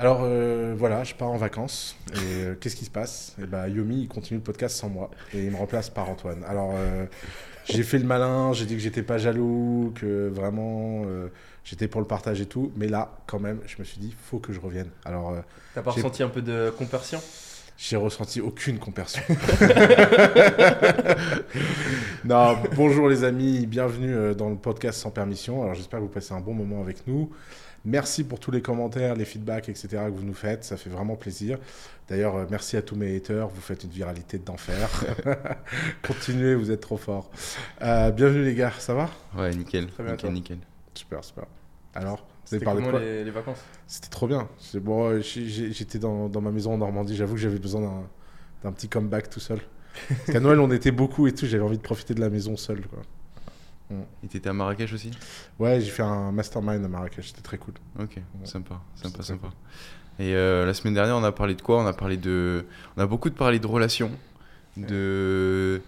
Alors euh, voilà, je pars en vacances. Et euh, qu'est-ce qui se passe? Et bah, Yomi, il continue le podcast sans moi. Et il me remplace par Antoine. Alors euh, j'ai fait le malin, j'ai dit que j'étais pas jaloux, que vraiment j'étais pour le partage et tout. Mais là, quand même, je me suis dit, faut que je revienne. Alors T'as pas J'ai- ressenti un peu de compersion? J'ai ressenti aucune compersion. non, bonjour les amis, bienvenue dans le podcast sans permission. Alors j'espère que vous passez un bon moment avec nous. Merci pour tous les commentaires, les feedbacks, etc. que vous nous faites, ça fait vraiment plaisir. D'ailleurs, euh, merci à tous mes haters, vous faites une viralité d'enfer. Continuez, vous êtes trop forts. Euh, bienvenue les gars, ça va? Ouais, nickel. Très bien, nickel, nickel. Super, super. Alors, vous avez C'était parlé de comment quoi les, les vacances? C'était trop bien. C'est bon, euh, j'étais dans, dans ma maison en Normandie. J'avoue que j'avais besoin d'un- d'un petit comeback tout seul. Parce qu'à Noël, on était beaucoup et tout. J'avais envie de profiter de la maison seul. Quoi. Et t'étais à Marrakech aussi Ouais, j'ai fait un mastermind à Marrakech. C'était très cool. Ok, sympa, sympa, sympa. Et euh, la semaine dernière, on a parlé de quoi? On a parlé de, on a beaucoup de parlé de relations, de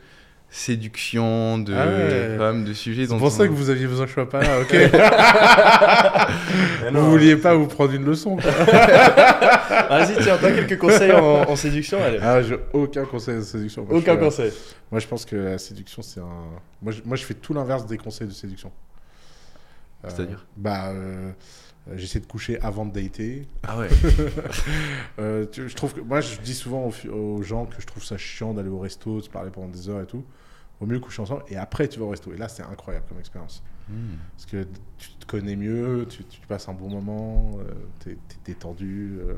séduction, de Ah ouais. femmes, de sujets. C'est pour on- ça que vous aviez besoin que je sois pas là, ok Vous vouliez pas vous prendre une leçon. Vas-y, tiens, t'as quelques conseils en, en séduction allez. Ah, j'ai aucun conseil de séduction. Moi, je Aucun suis, euh, conseil. Moi, je pense que la séduction, c'est un. Moi je, moi, je fais tout l'inverse des conseils de séduction. Euh, C'est-à-dire? Bah, euh, j'essaie de coucher avant de dater. Ah ouais. Tu- je trouve que moi je dis souvent aux, aux gens que je trouve ça chiant d'aller au resto, de se parler pendant des heures et tout. Vaut mieux coucher ensemble et après tu vas au resto. Et là c'est incroyable comme expérience. Hmm. Parce que tu te connais mieux, tu, tu passes un bon moment, euh, t'es es détendu. euh.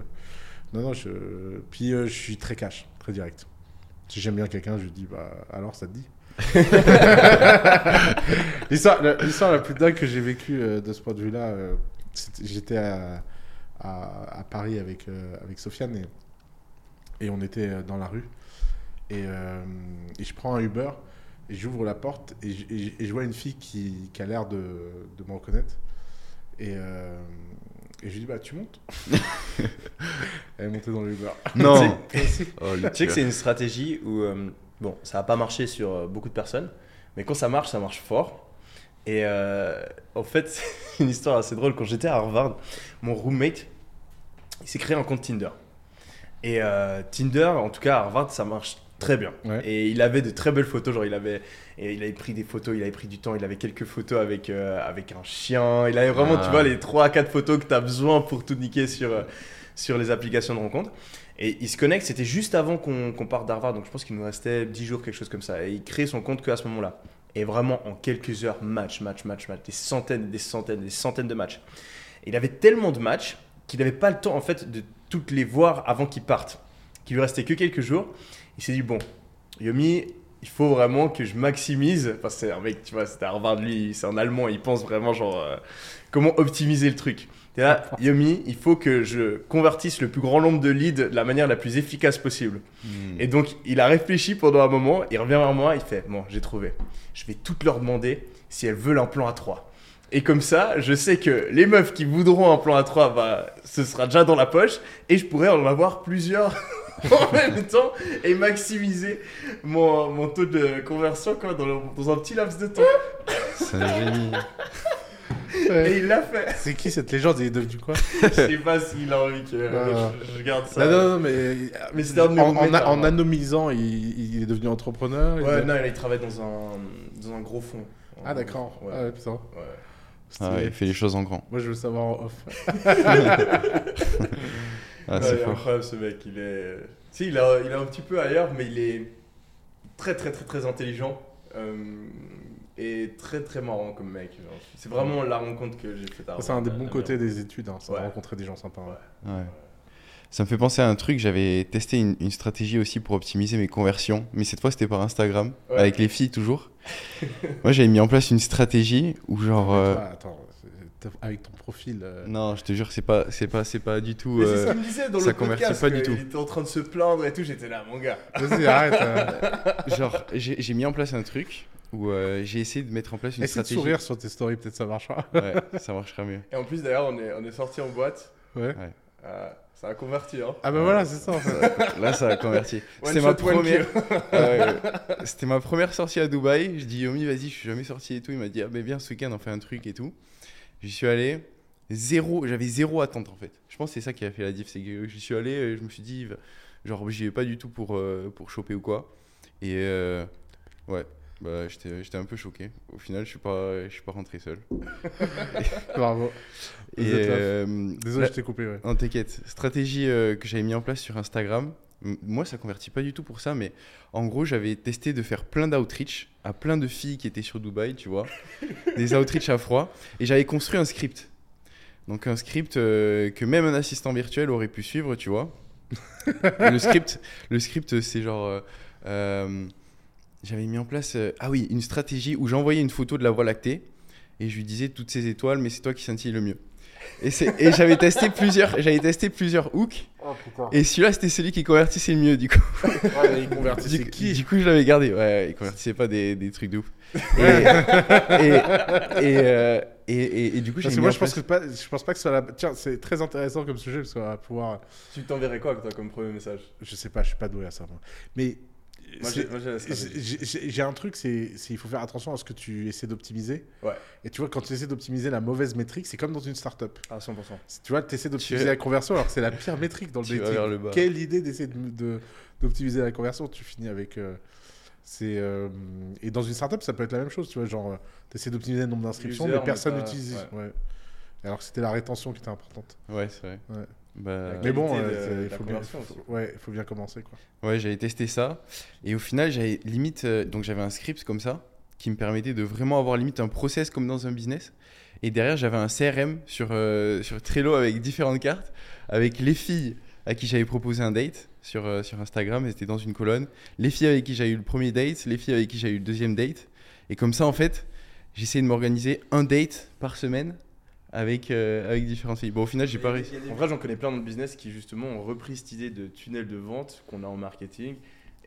Non, non, je... puis euh, je suis très cash, très direct. Si j'aime bien quelqu'un, je lui dis bah alors ça te dit? L'histoire la, la plus dingue que j'ai vécue euh, de ce point de vue-là, j'étais à, à, à Paris avec, avec Sofiane et, et on était dans la rue. Et, et je prends un Uber j'ouvre la porte et, je- et et vois une fille qui, qui a l'air de, de me reconnaître. Et, euh, et je lui dis bah tu montes. Elle est montée dans l'Uber. Non. Tu sais- Oh, Tu sais que c'est une stratégie où, euh, bon, ça n'a pas marché sur euh, beaucoup de personnes, mais quand ça marche, ça marche fort. Et euh, en fait, c'est une histoire assez drôle. Quand j'étais à Harvard, mon roommate, il s'est créé un compte Tinder. Et euh, Tinder, en tout cas à Harvard, ça marche très bien. Ouais. Et il avait de très belles photos, genre il avait, et il avait pris des photos, il avait pris du temps, il avait quelques photos avec, euh, avec un chien, il avait vraiment, Ah. tu vois, les 3 à 4 photos que tu as besoin pour tout niquer sur, euh, sur les applications de rencontre. Et il se connecte, c'était juste avant qu'on qu'on parte d'Harvard, donc je pense qu'il nous restait 10 jours, quelque chose comme ça. Et il crée son compte que à ce moment-là. Et vraiment, en quelques heures, match, match, match, match, des centaines, des centaines, des centaines de matchs. Et il avait tellement de matchs qu'il n'avait pas le temps, en fait, de toutes les voir avant qu'il parte. Qu'il lui restait que quelques jours. Il s'est dit, bon, Yomi, il faut vraiment que je maximise. Parce que c'est un mec, tu vois, c'était Harvard, lui, c'est un Allemand, il pense vraiment, genre, euh, comment optimiser le truc. Là, Yomi, il faut que je convertisse le plus grand nombre de leads de la manière la plus efficace possible. Hmm. Et donc, il a réfléchi pendant un moment, il revient vers moi, il fait Bon, j'ai trouvé. Je vais toutes leur demander si elles veulent un plan à 3. Et comme ça, je sais que les meufs qui voudront un plan à 3, bah, ce sera déjà dans la poche et je pourrais en avoir plusieurs en même temps et maximiser mon, mon taux de conversion quoi, dans, le- dans un petit laps de temps. C'est un génie. Et il l'a fait. C'est qui cette légende? Il est devenu quoi? Je sais pas s'il a envie que euh, Ah. je, je garde ça. Non, non, non, mais, Mais c'était un de mes en, en, roommates, en hein. anonymisant, il, il est devenu entrepreneur. Ouais, non, il travaille dans un, dans un gros fond. Ah d'accord. Ouais. Ah, ouais, putain. Ouais. Ah ouais, il fait les choses en grand. Moi je veux savoir en off. Ah, Ouais, c'est il est fort. incroyable ce mec. Il est. Sais, il, a- il est un petit peu ailleurs, mais il est très très très très intelligent euh, et très très marrant comme mec. C'est vraiment la rencontre que j'ai faite. C'est un des bons la- côtés des études, hein, Ouais. rencontrer des gens sympas. ouais. Ouais. Ça me fait penser à un truc, j'avais testé une, une stratégie aussi pour optimiser mes conversions, mais cette fois c'était par Instagram, Ouais. avec les filles toujours. Moi j'avais mis en place une stratégie où genre... euh, attends, t'as- avec ton profil. euh, Non, je te jure, c'est pas, c'est pas, c'est pas du tout... Mais c'est ce euh, qu'il me disait dans ça le podcast. pas du tout. Il était en train de se plaindre et tout. J'étais là, mon gars. Vas-y, arrête. euh. Genre, j'ai mis en place un truc où euh, j'ai essayé de mettre en place une Essaie de stratégie. sourire sur tes stories, peut-être ça marchera. Ouais, ça marchera mieux. Et en plus, d'ailleurs, on est, on est sorti en boîte. Ouais. Euh, ça a converti, hein. Ah bah voilà, c'est ça. en fait. Là, ça a converti. C'était ma première. C'était ma première sortie à Dubaï. Je dis Yomi, vas-y, je suis jamais sorti et tout. Il m'a dit, ah ben viens ce week-end, on fait un truc et tout. J'y suis allé. zéro, j'avais zéro attente en fait. Je pense que c'est ça qui a fait la diff, c'est que j'y suis allé, et je me suis dit, genre, j'y vais pas du tout pour, euh, pour choper ou quoi. Et euh, ouais, bah, j'étais un peu choqué. Au final, je suis pas, je suis pas rentré seul. Bravo. Et euh, Désolé, la- je t'ai coupé. Ouais. Non, t'inquiète. Stratégie euh, que j'avais mis en place sur Instagram. M- Moi, ça convertit pas du tout pour ça, mais en gros, j'avais testé de faire plein d'outreach à plein de filles qui étaient sur Dubaï, tu vois. des outreach à froid. Et j'avais construit un script. Donc, un script euh, que même un assistant virtuel aurait pu suivre, tu vois. Le script, le script c'est genre. J'avais mis en place. euh, ah oui, une stratégie où j'envoyais une photo de la Voie lactée et je lui disais toutes ces étoiles, mais c'est toi qui scintille le mieux. Et, j'avais testé plusieurs, j'avais testé plusieurs hooks. Oh putain. Et celui-là, c'était celui qui convertissait le mieux, du coup. Ouais, il convertissait Du, qui? du coup, je l'avais gardé. Ouais, il convertissait pas des, des trucs de ouf. Et, et, et, euh, et, et- et du coup, j'ai Parce que moi, je pense, que pas, je pense pas que ce soit la. Tiens, c'est très intéressant comme sujet parce qu'on va pouvoir. Tu t'enverrais quoi, toi, comme premier message? Je sais pas, je suis pas doué à ça. Moi. Mais. J'ai un truc, c'est il faut faire attention à ce que tu essaies d'optimiser. Ouais. Et tu vois, quand tu essaies d'optimiser la mauvaise métrique, c'est comme dans une startup. À 100%. Tu vois, tu essaies d'optimiser la conversion alors que c'est la pire métrique dans le dating. Quelle idée d'essayer de- de- d'optimiser la conversion Tu finis avec. euh, c'est euh, et dans une startup, ça peut être la même chose, tu vois, genre tu essaies d'optimiser le nombre d'inscriptions, mais personne n'utilise. ouais. Ouais. Alors que c'était la rétention qui était importante. Ouais, c'est vrai. Ouais. Bah, Mais bon, euh, il faut bien, conversion faut- aussi. ouais, il faut bien commencer quoi. Ouais, j'avais testé ça. Et au final, j'avais limite. euh, donc, j'avais un script comme ça qui me permettait de vraiment avoir limite un process comme dans un business. Et derrière, j'avais un CRM sur, euh, sur Trello avec différentes cartes, avec les filles à qui j'avais proposé un date sur, euh, sur Instagram, elles étaient dans une colonne. Les filles avec qui j'avais eu le premier date, les filles avec qui j'avais eu le deuxième date. Et comme ça, en fait, j'essayais de m'organiser un date par semaine avec, euh, avec différentes filles. Bon, au final, j'ai pas réussi. En vrai, j'en connais plein dans le business qui justement ont repris cette idée de tunnel de vente qu'on a en marketing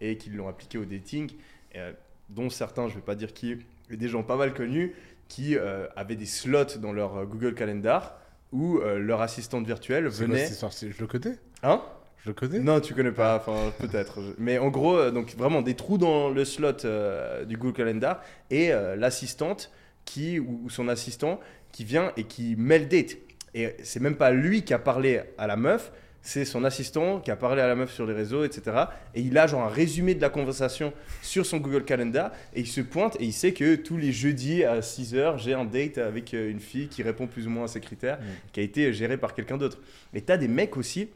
et qui l'ont appliqué au dating, et, euh, dont certains, je vais pas dire qui, mais des gens pas mal connus qui euh, avaient des slots dans leur euh, Google Calendar où euh, leur assistante virtuelle quoi venait. Je le connais Hein? Je le connais Non, tu connais pas, enfin peut-être. Mais en gros, donc vraiment des trous dans le slot euh, du Google Calendar et euh, l'assistante qui ou, ou son assistant qui vient et qui met le date. Et c'est même pas lui qui a parlé à la meuf, c'est son assistant qui a parlé à la meuf sur les réseaux, etc. Et il a genre un résumé de la conversation sur son Google Calendar et il se pointe et il sait que tous les jeudis à 6h, j'ai un date avec euh, une fille qui répond plus ou moins à ses critères, qui a été géré par quelqu'un d'autre. Et t'as des mecs aussi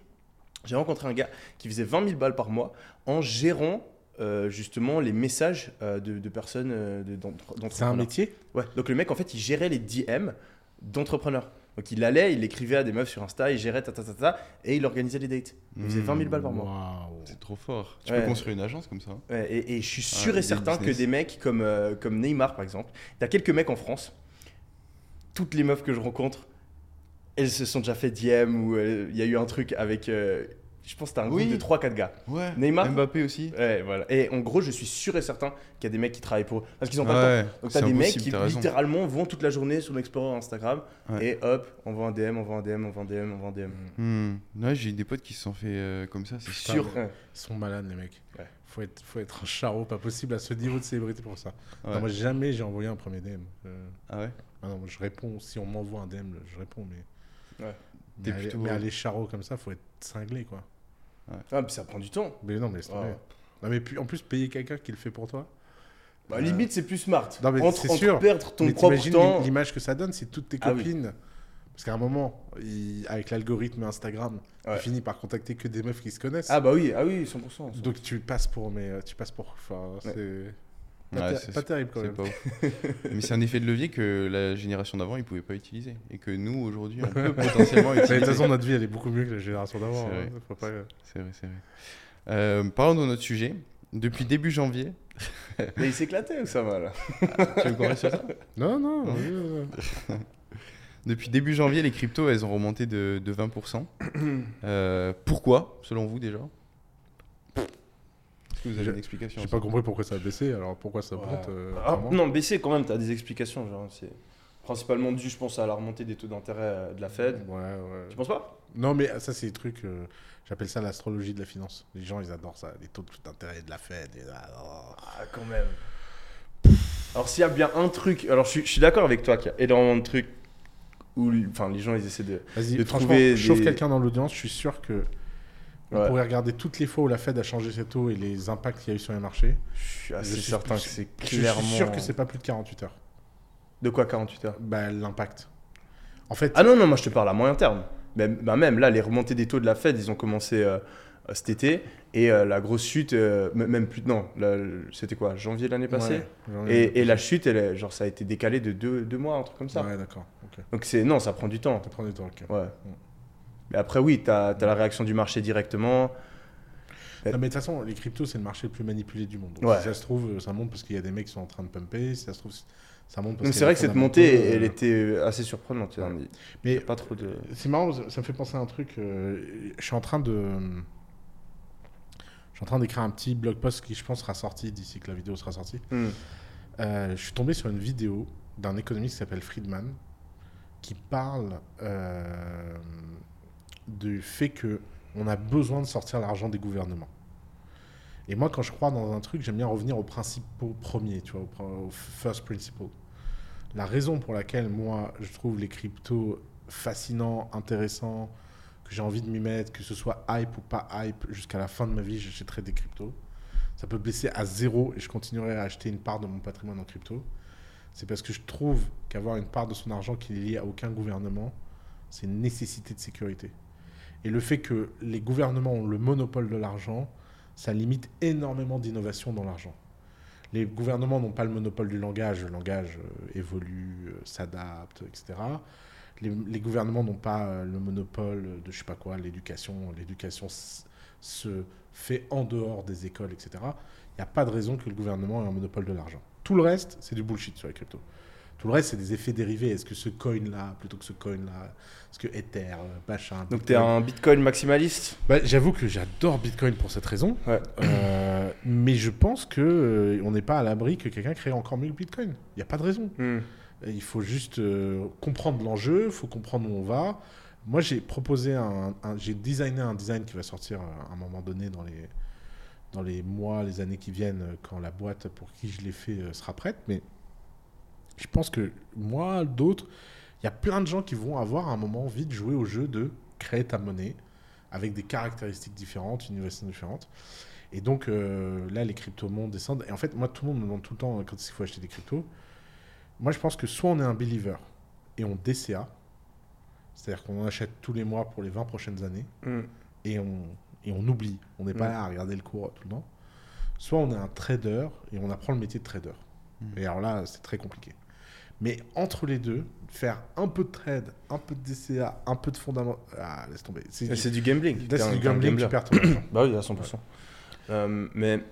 j'ai rencontré un gars qui faisait 20 000 balles par mois en gérant euh, justement les messages euh, de, de personnes euh, de- d'entre- C'est un d'entrepreneurs. métier? Ouais. Donc le mec en fait il gérait les DM d'entrepreneurs. Donc il allait, il écrivait à des meufs sur Insta, il gérait ta ta ta ta et il organisait les dates. Il faisait 20 000 balles par mois. C'est trop fort. Tu Ouais. peux construire une agence comme ça. Ouais, et, et je suis sûr Ah, et des certain que des mecs comme, comme Neymar par exemple, t'as quelques mecs en France, toutes les meufs que je rencontre, elles se sont déjà fait DM ou il y a eu un truc avec, je pense que t'as un groupe Oui. de 3-4 gars. Ouais. Neymar Mbappé aussi. Ouais, voilà. Et en gros, je suis sûr et certain qu'il y a des mecs qui travaillent pour eux. Parce qu'ils ont pas le temps. Ouais, Donc t'as des mecs qui littéralement vont toute la journée sur l'Explorer Instagram Ouais. et hop, on voit un DM, on voit un DM, on voit un DM, on voit un DM. Hmm. Ouais, j'ai des potes qui se sont fait euh, comme ça, c'est sûr. Ouais. Ils sont malades les mecs. Ouais. Faut être, faut être un charreau, pas possible à ce niveau de célébrité pour ça. Ouais. Non, moi jamais j'ai envoyé un premier DM. Euh, Ah ouais? Ah non, je réponds si on m'envoie un DM, je réponds mais. Ouais. Mais, T'es aller, plutôt- mais aller charreau comme ça, faut être cinglé quoi. Ah, puis ça prend du temps. Mais non mais c'est Ah. vrai. Non mais en plus payer quelqu'un qui le fait pour toi. Bah, Euh, limite, c'est plus smart. non, mais entre, c'est entre sûr. perdre ton mais propre temps. l'image que ça donne si toutes tes Ah oui. copines. Parce qu'à un moment, il- avec l'algorithme Instagram, Ouais. il finit par contacter que des meufs qui se connaissent. Ah bah oui, ah oui, 100%. Donc tu passes pour, mais euh, tu passes pour. Enfin, c'est pas, Ouais, ter- c'est- pas terrible quand même. pas ouf. Mais c'est un effet de levier que la génération d'avant, ils pouvaient pas utiliser. Et que nous, aujourd'hui, on peut potentiellement Mais de utiliser. toute façon, notre vie, elle est beaucoup mieux que la génération d'avant. C'est vrai. hein. Pas- C'est vrai, c'est vrai. Euh, parlons de notre sujet. Depuis début janvier, Mais il s'éclatait ou ça va là? Tu veux qu'on sur ça? Non, non. Oui. Depuis début janvier, les cryptos, elles ont remonté de, de 20%. Euh, pourquoi, selon vous déjà? Est-ce que vous avez J'ai- une explication J'ai pas compris pourquoi ça a baissé, alors pourquoi ça monte euh, Ah, Non, baisser quand même, t'as des explications. C'est principalement dû, je pense, à la remontée des taux d'intérêt euh, de la Fed. Ouais, ouais. Tu penses pas? Non, mais ça, c'est des trucs. euh, J'appelle ça l'astrologie de la finance. Les gens, ils adorent ça. Les taux d'intérêt de la Fed. et- ah, oh. Ah, quand même. Alors, s'il y a bien un truc. Alors, je suis, d'accord avec toi qu'il y a énormément de trucs où enfin, les gens ils essaient de. Vas-y, franchement, trouver chauffe quelqu'un dans l'audience, je suis sûr que on Ouais. pourrait regarder toutes les fois où la Fed a changé ses taux et les impacts qu'il y a eu sur les marchés. Je suis assez Je suis- certain que c'est Je suis clairement. sûr que c'est pas plus de 48 heures. De quoi 48 heures? Bah, l'impact. En fait, Ah non, non, moi je te parle à moyen terme. Même, bah même là, les remontées des taux de la Fed, ils ont commencé euh, euh, cet été. Et euh, la grosse chute, euh, même plus. Non, c'était quoi Janvier l'année passée? Ouais, et, et la chute, elle, genre, ça a été décalé de deux, deux mois, un truc comme ça. Ouais, d'accord. Donc c'est non, ça prend du temps. Ça prend du temps, ok. Ouais. Mais après, oui, tu as, la réaction du marché directement. Non, mais de toute façon, les cryptos, c'est le marché le plus manipulé du monde. Donc, Ouais. Si ça se trouve, ça monte parce qu'il y a des mecs qui sont en train de pumper. Si ça se trouve, ça monte parce c'est vrai que cette montée, euh, elle était assez surprenante. Ouais. Mais pas trop de. c'est marrant, ça me fait penser à un truc. euh, je suis en train de. Je suis en train d'écrire un petit blog post qui, je pense, sera sorti d'ici que la vidéo sera sortie. Hmm. Euh, je suis tombé sur une vidéo d'un économiste qui s'appelle Friedman qui parle du fait que on a besoin de sortir l'argent des gouvernements. Et moi, quand je crois dans un truc, j'aime bien revenir aux principaux premiers, tu vois, au, pr- au first principle. La raison pour laquelle moi, je trouve les cryptos fascinants, intéressants, que j'ai envie de m'y mettre, que ce soit hype ou pas hype, jusqu'à la fin de ma vie, j'achèterai des cryptos. Ça peut baisser à zéro et je continuerai à acheter une part de mon patrimoine en crypto. C'est parce que je trouve qu'avoir une part de son argent qui n'est liée à aucun gouvernement, c'est une nécessité de sécurité. Et le fait que les gouvernements ont le monopole de l'argent, ça limite énormément d'innovation dans l'argent. Les gouvernements n'ont pas le monopole du langage, le langage euh, évolue, euh, s'adapte, etc. Les, gouvernements n'ont pas euh, le monopole de je sais pas quoi, l'éducation. L'éducation se fait en dehors des écoles, etc. Il n'y a pas de raison que le gouvernement ait un monopole de l'argent. Tout le reste, c'est du bullshit sur les cryptos. Tout le reste, c'est des effets dérivés. Est-ce que ce coin-là, plutôt que ce coin-là, est-ce que Ether, euh, machin. Donc tu es un Bitcoin maximaliste? Bah, J'avoue que j'adore Bitcoin pour cette raison. Ouais. Euh, mais je pense que euh, on n'est pas à l'abri que quelqu'un crée encore mieux Bitcoin. Il n'y a pas de raison. Hmm. Il faut juste euh, comprendre l'enjeu, il faut comprendre où on va. Moi, j'ai proposé un, un- j'ai designé un design qui va sortir à un moment donné dans les, dans les mois, les années qui viennent, quand la boîte pour qui je l'ai fait sera prête. Mais je pense que moi, d'autres, il y a plein de gens qui vont avoir à un moment envie de jouer au jeu de créer ta monnaie avec des caractéristiques différentes, une innovation différente. Et donc euh, là, les cryptos montent, descendent. Et en fait, moi, tout le monde me demande tout le temps quand il faut acheter des cryptos. Moi, je pense que soit on est un believer et on DCA, c'est-à-dire qu'on en achète tous les mois pour les 20 prochaines années, Hmm. et on, et on oublie. On n'est pas Mm. là à regarder le cours tout le temps. Soit on est un trader et on apprend le métier de trader. Mm. Et alors là, c'est très compliqué. Mais entre les deux, faire un peu de trade, un peu de DCA, un peu de fondamental. Ah, laisse tomber. C'est du, gambling. là, c'est du gambling, tu perds ton argent. Bah oui, à 100%. Euh, mais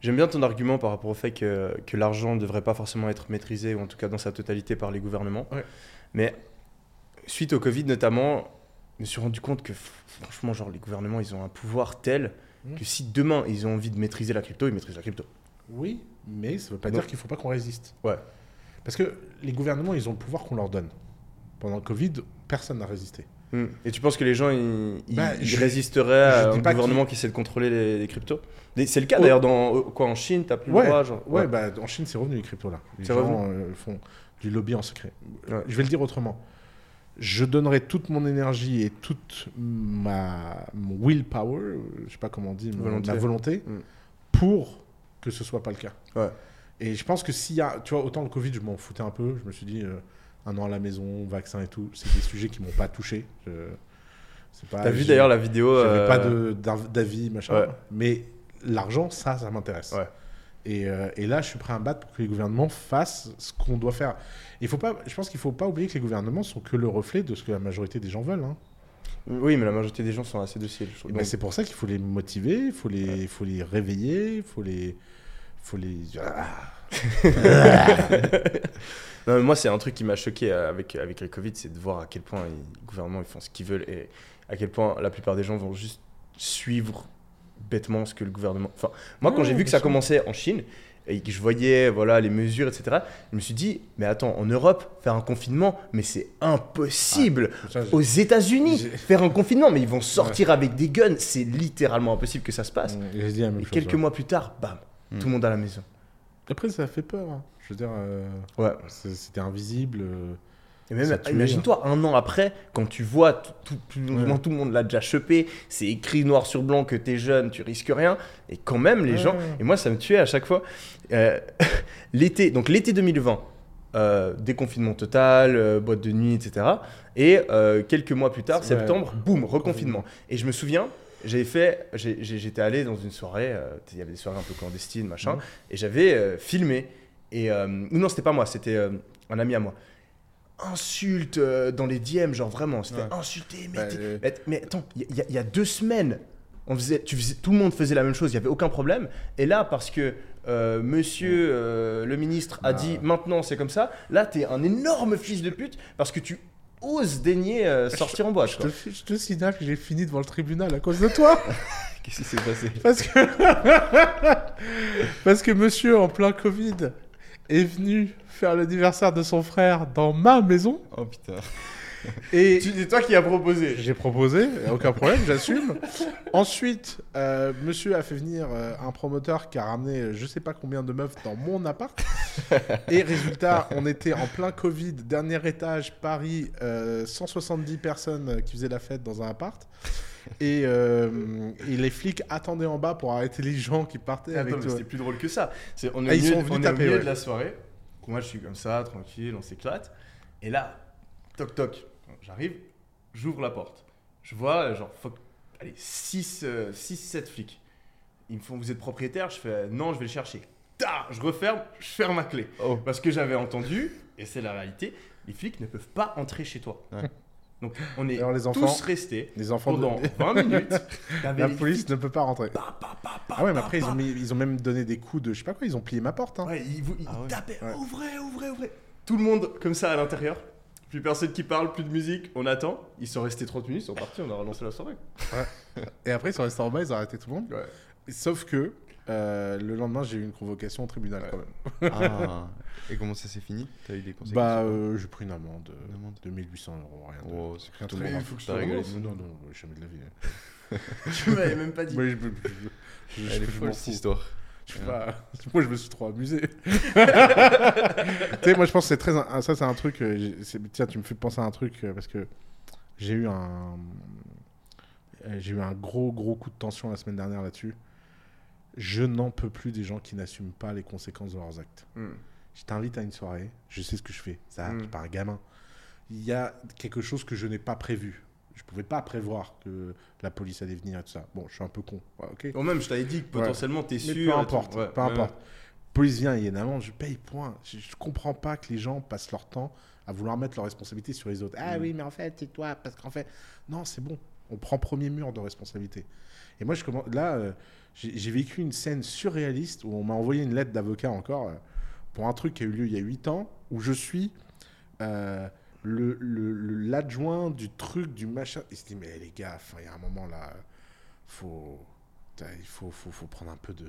j'aime bien ton argument par rapport au fait que, que l'argent ne devrait pas forcément être maîtrisé, ou en tout cas dans sa totalité, par les gouvernements. Ouais. Mais suite au Covid notamment, je me suis rendu compte que franchement, genre, les gouvernements, ils ont un pouvoir tel Mm. que si demain ils ont envie de maîtriser la crypto, ils maîtrisent la crypto. Oui, mais ça ne veut pas Donc- dire qu'il ne faut pas qu'on résiste. Ouais. Parce que les gouvernements, ils ont le pouvoir qu'on leur donne. Pendant le Covid, personne n'a résisté. Mm. Et tu penses que les gens, ils, ils- Bah, ils je- résisteraient je à un gouvernement qui essaie de contrôler les, les cryptos? C'est le cas Oh. d'ailleurs dans quoi en Chine, t'as plus Ouais, le droit genre, Ouais, bah, en Chine, c'est revenu les cryptos là. Les gens euh, font du lobby en secret. Ouais. Je vais le dire autrement. Je donnerai toute mon énergie et toute ma mon willpower, euh, je sais pas comment on dit, ma- Volonté. ma volonté, Mm. pour que ce soit pas le cas. Ouais. Et je pense que s'il y a, tu vois, autant le Covid, je m'en foutais un peu. Je me suis dit, euh, un an à la maison, vaccin et tout, c'est des sujets qui m'ont pas touché. Je- T'as vu d'ailleurs la vidéo j'avais euh, pas d'avis, machin. Ouais. Mais l'argent, ça, ça m'intéresse. Ouais. Et, euh, et là, je suis prêt à me battre pour que les gouvernements fassent ce qu'on doit faire. Il faut pas, je pense qu'il faut pas oublier que les gouvernements sont que le reflet de ce que la majorité des gens veulent. hein. Oui, mais la majorité des gens sont assez dociles. ben, c'est pour ça qu'il faut les motiver, il faut les, faut les réveiller, il faut les, faut les. Ah. Non, mais moi, c'est un truc qui m'a choqué euh, avec, avec le Covid, c'est de voir à quel point ils- le gouvernement ils font ce qu'ils veulent et à quel point la plupart des gens vont juste suivre bêtement ce que le gouvernement. Enfin, moi, quand Ouais, j'ai vu que ça sûr. commençait en Chine et que je voyais voilà les mesures, etc., je me suis dit, mais attends, en Europe, faire un confinement, mais c'est impossible. Ça, j'ai- Aux États-Unis, faire un confinement, mais ils vont sortir avec des guns, c'est littéralement impossible que ça se passe. Et chose, quelques ouais. mois plus tard, bam, Mm. tout le monde à la maison. Après, ça fait peur. hein. Je veux dire, euh, Ouais. c'était invisible. euh, Et même, imagine-toi, un an après, quand tu vois, tout, tout, Ouais. tout le monde l'a déjà chopé, c'est écrit noir sur blanc que t'es jeune, tu risques rien, et quand même, les Ouais. gens. Et moi, ça me tuait à chaque fois. Euh, l'été, donc l'été 2020, euh, déconfinement total, euh, boîte de nuit, etc. Et euh, quelques mois plus tard, Ouais. septembre, boum, reconfinement. Et je me souviens, j'avais fait, j'étais allé dans une soirée, euh, il y avait des soirées un peu clandestines, machin, Mhm. et j'avais euh, filmé. Et euh, non, c'était pas moi, c'était un ami à moi. Insulte dans les DM, genre vraiment, c'était Ouais. insulté. Mais, Bah, euh, attends, il y, a- il y a deux semaines, on faisait, tu faisais- tout le monde faisait la même chose, il y avait aucun problème. Et là, parce que euh, Monsieur euh, le ministre a Bah. dit maintenant c'est comme ça, là t'es un énorme fils de pute parce que tu oses daigner euh, sortir en boîte. Je quoi. te, je te signale que j'ai fini devant le tribunal à cause de toi. Qu'est-ce qui s'est passé? Parce que, parce que monsieur en plein Covid est venu faire l'anniversaire de son frère dans ma maison. Oh putain. Et C'est toi qui as proposé. j'ai proposé, aucun problème, j'assume. Ensuite, euh, monsieur a fait venir euh, un promoteur qui a ramené euh, je sais pas combien de meufs dans mon appart. Et résultat, on était en plein Covid, dernier étage, Paris, euh, 170 personnes qui faisaient la fête dans un appart. Et, euh, et les flics attendaient en bas pour arrêter les gens qui partaient avec Attends, mais c'était plus drôle que ça. On est, Ah, ils milieu, sont venus on est au taper, milieu ouais. de la soirée. Moi, je suis comme ça, tranquille, on s'éclate. Et là, toc toc, j'arrive, j'ouvre la porte. Je vois, euh, genre, fuck, allez, 6, 7 flics. Ils me font, vous êtes propriétaire? Je fais, non, je vais le chercher. Ta je referme, je ferme ma clé. Oh. Parce que j'avais entendu, et c'est la réalité, les flics ne peuvent pas entrer chez toi. Ouais. Donc, on est Alors, les enfants- tous restés Les enfants de- pendant 20 minutes. La police ne peut pas rentrer. pa, pa, pa, pa, Ah ouais, mais pa, après, ils pa. ont, mis- ils ont même donné des coups de je sais pas quoi, ils ont plié ma porte. Hein. Ouais, ils, vous- ils Ah ouais. tapaient, Ouais. ouvrez, ouvrez, ouvrez. Tout le monde comme ça à l'intérieur. Plus personne qui parle, plus de musique, on attend. Ils sont restés 30 minutes, ils sont partis, on a relancé la soirée. Et après, ils sont restés en bas, ils ont arrêté tout le monde. Ouais. Sauf que euh, le lendemain, j'ai eu une convocation au tribunal Ouais. quand même. Ah. Et comment ça s'est fini? T'as eu des conséquences Bah, euh, j'ai pris une amende euh, Une amende? de 1800 euros, rien de. Oh, c'est rien plutôt très grave. faut que relance. Non, non, non, jamais de la vie. Tu m'avais même pas dit. Moi, je, je- je- je- Elle est je folle cette histoire. Je sais pas. Moi, je me suis trop amusé. tu sais, moi, je pense que c'est très. Ça, c'est un truc. euh, Tiens, tu me fais penser à un truc euh, parce que j'ai eu un. euh, J'ai eu un gros, gros coup de tension la semaine dernière là-dessus. Je n'en peux plus des gens qui n'assument pas les conséquences de leurs actes. Hmm. Je t'invite à une soirée, je sais ce que je fais. Ça, Mm. je un gamin. Il y a quelque chose que je n'ai pas prévu. Je pouvais pas prévoir que la police allait venir et tout ça. Bon, je suis un peu con. Ouais, ok. Bon, même, je t'avais dit que potentiellement t'es Mais sûr. peu importe, Ouais, peu ouais, importe. Police vient, il y a une amende, je paye, point. Je, je comprends pas que les gens passent leur temps à vouloir mettre leurs responsabilités sur les autres. Ah Mm. oui, mais en fait, c'est toi, parce qu'en fait... Non, c'est bon. On prend premier mur de responsabilité. Et moi, je commence... là, euh, j'ai j'ai vécu une scène surréaliste où on m'a envoyé une lettre d'avocat encore euh, pour un truc qui a eu lieu il y a 8 ans, où je suis euh, le- le- le- l'adjoint du truc, du machin. Il se dit, mais les gars, il y a un moment là, faut... Il faut, faut, faut prendre un peu de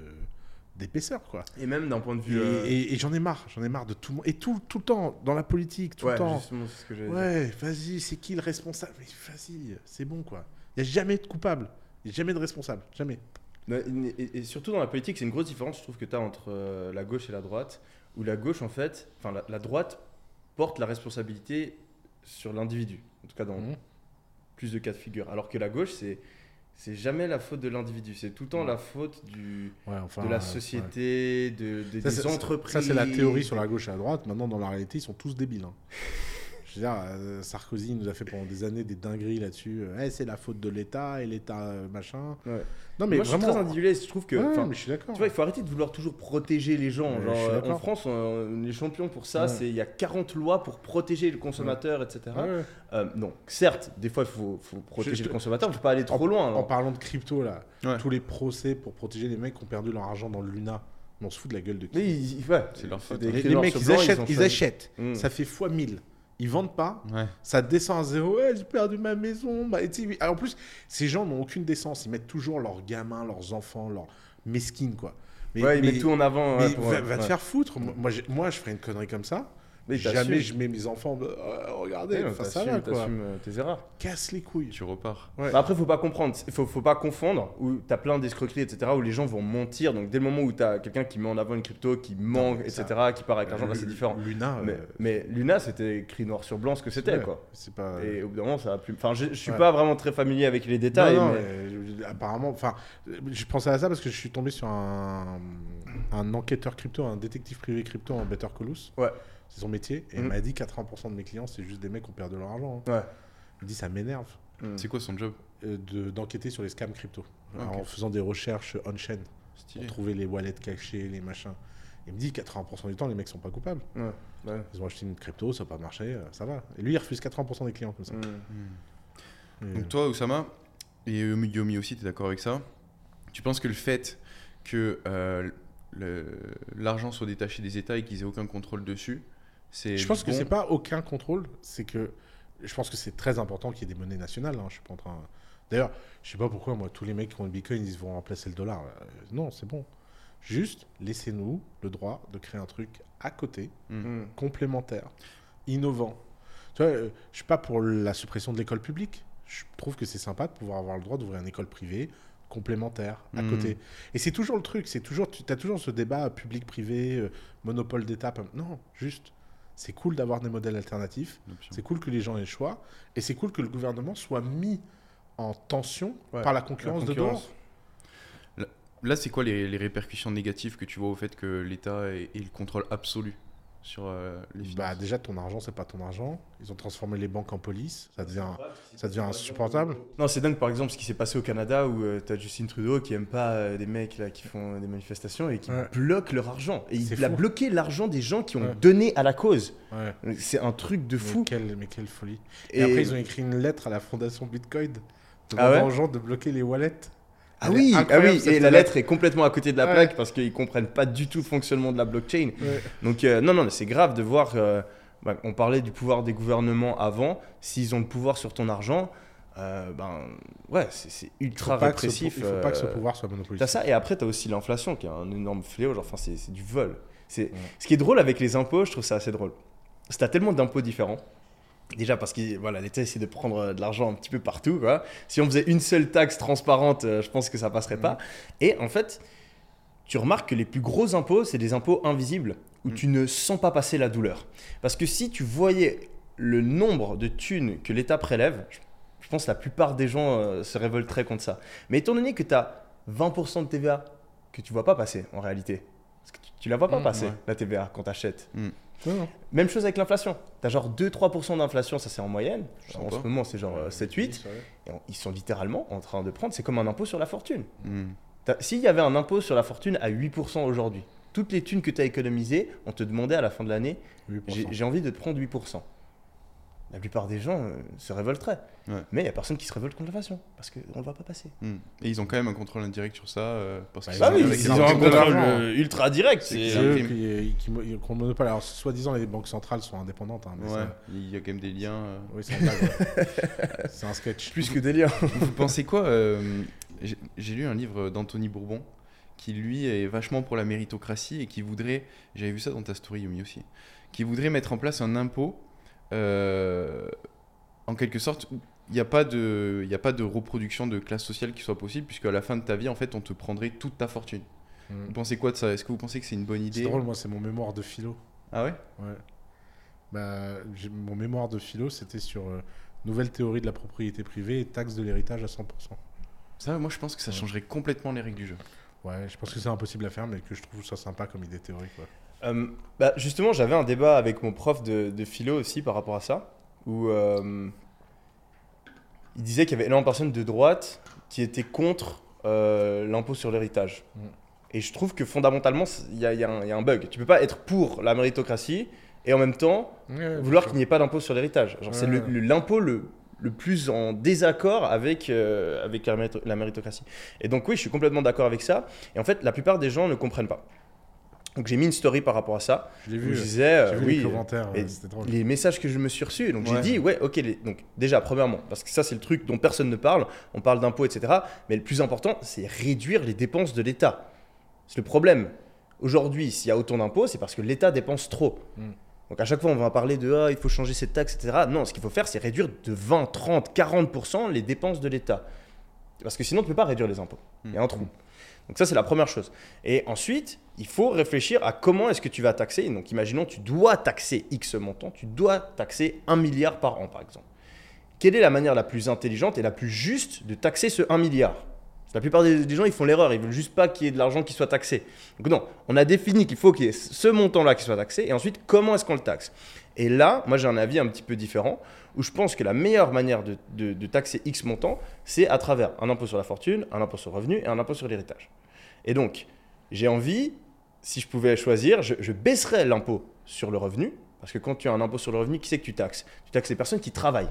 d'épaisseur quoi. Et même d'un point de Et, vue. euh, et- et j'en ai marre, j'en ai marre de tout le monde. Et tout, tout le temps, dans la politique, tout ouais, le temps. ce que. Ouais, vas-y, c'est qui le responsable? Vas-y, c'est bon quoi. Il n'y a jamais de coupable, il n'y a jamais de responsable, jamais. Et, surtout dans la politique, c'est une grosse différence, je trouve, que tu as entre euh, la gauche et la droite. Où la gauche, en fait, enfin, la, la droite porte la responsabilité sur l'individu. En tout cas, dans Mhm. plus de cas de figure. Alors que la gauche, c'est. C'est jamais la faute de l'individu, c'est tout le temps Ouais. la faute du, Ouais, enfin, de la société, de, des-. Ça, entreprises. Ça, c'est la théorie sur la gauche et la droite. Maintenant, dans la réalité, ils sont tous débiles. hein. Je veux dire, euh, Sarkozy nous a fait pendant des années des dingueries là-dessus. Euh, Eh, c'est la faute de l'État et l'État euh, machin. Ouais. Non, mais Moi, je suis vraiment. très individualiste, je trouve que. Ouais, enfin, mais je suis d'accord. Tu vois, il faut arrêter de vouloir toujours protéger les gens. Ouais, Genre, je suis euh, en d'accord. France, on, est champion pour ça. Ouais. C'est il y a 40 lois pour protéger le consommateur, etc. Ouais, ouais. Euh, donc, certes, des fois, il faut, faut protéger Je- le consommateur. Il ne faut pas aller trop loin. En alors. parlant de crypto, là, Ouais. tous les procès pour protéger les mecs qui ont perdu leur argent dans le Luna, mais on se fout de la gueule de qui? Mais ils- ouais, C'est leur faute, des hein. Les, écrits les noir mecs, sur ils blanc, achètent, ont ils choisi. achètent. Mm. Ça fait fois 1000. Ils vendent pas, Ouais. ça descend à zéro. J'ai perdu ma maison. Bah, et en plus, ces gens n'ont aucune décence. Ils mettent toujours leurs gamins, leurs enfants, leurs mesquines, quoi. Mais, Ouais, ils mais- mettent tout en avant. mais ouais, pour- va, va te faire foutre. Moi, moi, je ferais une connerie comme ça. Mais Jamais je mets mes enfants. euh, regardez, Ouais, t'assumes- va quoi. t'assumes, euh, tes erreurs. Casse les couilles. Tu repars. Ouais. Bah après, faut pas comprendre, il faut, faut pas confondre où tu as plein d'escroqueries, etc., où les gens vont mentir. Donc, dès le moment où tu as quelqu'un qui met en avant une crypto, qui ça- etc., qui part avec l'argent, là, c'est différent. Luna, Mais, euh, mais Luna, c'était écrit noir sur blanc ce que c'était, quoi. C'est pas. Et au bout d'un moment, ça a plus. Enfin, je, je suis Ouais. pas vraiment très familier avec les détails. non, non, mais- mais, euh, apparemment, enfin, euh, je pensais à ça parce que je suis tombé sur un, un enquêteur crypto, un détective privé crypto en Better Colus. Ouais. C'est son métier. Et il m'a dit 80% de mes clients, c'est juste des mecs qui ont perdu leur argent. hein. Ouais. Il me dit ça m'énerve Mm. C'est quoi son job euh, de- d'enquêter sur les scams crypto en faisant des recherches on-chain pour trouver les wallets cachés, les machins. Il me dit 80% du temps, les mecs sont pas coupables. Ouais. Ouais. Ils ont acheté une crypto, ça n'a pas marché, euh, ça va. Et lui, il refuse 80% des clients comme ça. Mm. Donc toi, Oussama, et Yomi aussi, tu es d'accord avec ça Tu penses que le fait que euh, l'argent soit détaché des États et qu'ils aient aucun contrôle dessus, Je pense que bon c'est pas aucun contrôle, c'est que je pense que c'est très important qu'il y ait des monnaies nationales. hein. Je suis pas en train. D'ailleurs, je sais pas pourquoi moi tous les mecs qui ont le Bitcoin ils vont remplacer le dollar. Euh, non, c'est bon. Juste laissez-nous le droit de créer un truc à côté, Mm. complémentaire, innovant. Tu vois, euh, je suis pas pour la suppression de l'école publique. Je trouve que c'est sympa de pouvoir avoir le droit d'ouvrir une école privée complémentaire à Mhm. côté. Et c'est toujours le truc, c'est toujours tu as toujours ce débat public-privé, euh, monopole d'État. Non, juste c'est cool d'avoir des modèles alternatifs. C'est cool que les gens aient le choix. Et c'est cool que le gouvernement soit mis en tension Ouais, par la concurrence, la de dehors. Là, c'est quoi les, les répercussions négatives que tu vois au fait que l'État ait, ait le contrôle absolu? Sur euh, les finances Bah, déjà, ton argent, c'est pas ton argent. Ils ont transformé les banques en police. Ça devient, ça devient insupportable. Non, c'est dingue par exemple ce qui s'est passé au Canada où tu t'as Justin Trudeau qui aime pas euh, des mecs là qui font des manifestations et qui Ouais. bloquent leur argent. Et il a fou. bloqué l'argent des gens qui ont Ouais. donné à la cause. Ouais. C'est un truc de Mais fou. quelle, mais quelle folie. Et, Et- après, ils ont écrit une lettre à la fondation Bitcoin Ah demandant ouais aux gens de bloquer les wallets. Ah oui, ah oui, et la lettre est complètement à côté de la Ouais. plaque parce qu'ils comprennent pas du tout le fonctionnement de la blockchain. Ouais. Donc euh, non, non, mais c'est grave de voir. euh, bah, on parlait du pouvoir des gouvernements avant. S'ils ont le pouvoir sur ton argent, euh, ben ouais, c'est Il ultra pas que ce- répressif. il faut pas que ce euh, pouvoir soit monopolisé. T'as ça, et après, t'as aussi l'inflation qui est un énorme fléau. Genre, enfin, c'est du vol. C'est Ouais. Ce qui est drôle avec les impôts, je trouve ça assez drôle. T'as tellement d'impôts différents. Déjà parce que voilà, l'État essaie de prendre euh, de l'argent un petit peu partout. Quoi. Si on faisait une seule taxe transparente, euh, je pense que ça passerait pas. Et en fait, tu remarques que les plus gros impôts, c'est des impôts invisibles où Mm. tu ne sens pas passer la douleur. Parce que si tu voyais le nombre de thunes que l'État prélève, je- pense que la plupart des gens euh, se révolteraient contre ça. Mais étant donné que tu as 20% de TVA que tu vois pas passer en réalité, parce que tu, tu la vois pas Mm, passer, ouais. la TVA, quand tu achètes. Même chose avec l'inflation. Tu as genre 2-3% d'inflation, ça c'est en moyenne. En ce moment, c'est genre euh, 7-8. Ouais. Et on- ils sont littéralement en train de prendre, c'est comme un impôt sur la fortune. Hmm. S'il y avait un impôt sur la fortune à 8% aujourd'hui, toutes les thunes que tu as économisées, on te demandait à la fin de l'année, 8%. j'ai j'ai envie de te prendre 8%. La plupart des gens euh, se révolteraient. Ouais. Mais il n'y a personne qui se révolte contre l'inflation, parce qu'on ne le voit pas passer. Hmm. Et ils ont quand même un contrôle indirect sur ça. euh, parce Bah, que ils c'est ont- Ah oui, ils les ont un contrôle l'argent. euh, ultra direct. C'est un eux qui, qui, mo- qui ont le monopole. Alors, soi-disant, les banques centrales sont indépendantes. hein, mais Ouais, ça- il y a quand même des liens. euh. oui, c'est. C'est un sketch. Plus que délire. Vous pensez quoi euh, j'ai- J'ai lu un livre d'Anthony Bourbon qui lui est vachement pour la méritocratie et qui voudrait, j'avais vu ça dans ta story Yumi aussi, qui voudrait mettre en place un impôt euh, en quelque sorte il n'y a pas de il y a pas de reproduction de classe sociale qui soit possible puisque à la fin de ta vie en fait on te prendrait toute ta fortune. Mm. Vous pensez quoi de ça? Est-ce que vous pensez que c'est une bonne C'est idée? drôle, moi, c'est mon mémoire de philo. Ah ouais? Ouais. Bah, mon mémoire de philo, c'était sur euh, nouvelle théorie de la propriété privée et taxe de l'héritage à 100%. Ça moi je pense que ça Ouais. changerait complètement les règles du jeu. Ouais, je pense que c'est impossible à faire, mais que je trouve ça sympa comme idée théorique. Euh, bah, justement, j'avais un débat avec mon prof de, de philo aussi par rapport à ça, où euh, il disait qu'il y avait énormément de personnes de droite qui étaient contre euh, l'impôt sur l'héritage. Mm. Et je trouve que fondamentalement, il y, a- y un il y a un bug. Tu peux pas être pour la méritocratie et en même temps vouloir qu'il n'y ait pas d'impôt sur l'héritage. C'est Ouais. le- le- l'impôt le, le plus en désaccord avec, avec la méritocratie. Et donc oui, je suis complètement d'accord avec ça. Et en fait, la plupart des gens ne comprennent pas. Donc j'ai mis une story par rapport à ça. Je l'ai vu, je euh, disais, euh, vu oui, les commentaires, et euh, drôle. les messages que je me suis reçus. Donc j'ai dit, ouais, ok. les- Donc déjà, premièrement, parce que ça c'est le truc dont personne ne parle. On parle d'impôts, etc. Mais le plus important, c'est réduire les dépenses de l'État. C'est le problème. Aujourd'hui, s'il y a autant d'impôts, c'est parce que l'État dépense trop. Mm. Donc à chaque fois, on va parler de ah, il faut changer cette taxe, etc. Non, ce qu'il faut faire, c'est réduire de 20, 30, 40% les dépenses de l'État. Parce que sinon, tu ne peux pas réduire les impôts. Il y a un trou. Donc ça, c'est la première chose. Et ensuite, il faut réfléchir à comment est-ce que tu vas taxer. Donc imaginons, tu dois taxer X montant, tu dois taxer 1 milliard par an, par exemple. Quelle est la manière la plus intelligente et la plus juste de taxer ce 1 milliard? La plupart des, gens, ils font l'erreur, ils veulent juste pas qu'il y ait de l'argent qui soit taxé. Donc non, on a défini qu'il faut qu'il y ait ce montant-là qui soit taxé, et ensuite, comment est-ce qu'on le taxe? Et là, moi j'ai un avis un petit peu différent, où je pense que la meilleure manière de, taxer X montant, c'est à travers un impôt sur la fortune, un impôt sur le revenu et un impôt sur l'héritage. Et donc, j'ai envie, si je pouvais choisir, je, je baisserais l'impôt sur le revenu, parce que quand tu as un impôt sur le revenu, qui c'est que tu taxes? Tu taxes les personnes qui travaillent.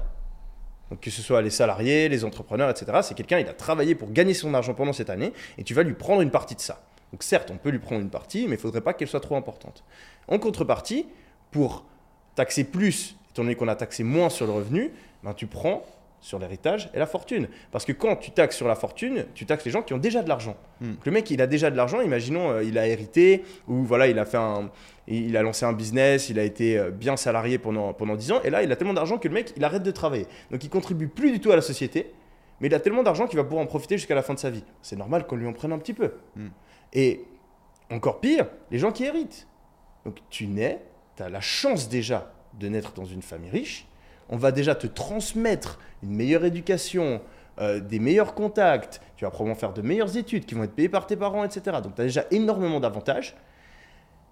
Donc que ce soit les salariés, les entrepreneurs, etc. C'est quelqu'un, il a travaillé pour gagner son argent pendant cette année, et tu vas lui prendre une partie de ça. Donc certes, on peut lui prendre une partie, mais il ne faudrait pas qu'elle soit trop importante. En contrepartie, pour taxer plus, étant donné qu'on a taxé moins sur le revenu, ben, tu prends sur l'héritage et la fortune. Parce que quand tu taxes sur la fortune, tu taxes les gens qui ont déjà de l'argent. Hmm. Le mec, il a déjà de l'argent, imaginons, euh, il a hérité, ou voilà, il a, fait un, il a lancé un business, il a été euh, bien salarié pendant, pendant 10 ans, et là, il a tellement d'argent que le mec, il arrête de travailler. Donc il contribue plus du tout à la société, mais il a tellement d'argent qu'il va pouvoir en profiter jusqu'à la fin de sa vie. C'est normal qu'on lui en prenne un petit peu. Hmm. Et encore pire, les gens qui héritent. Donc tu nais, tu as la chance déjà de naître dans une famille riche, on va déjà te transmettre une meilleure éducation, euh, des meilleurs contacts, tu vas probablement faire de meilleures études qui vont être payées par tes parents, etc. Donc tu as déjà énormément d'avantages.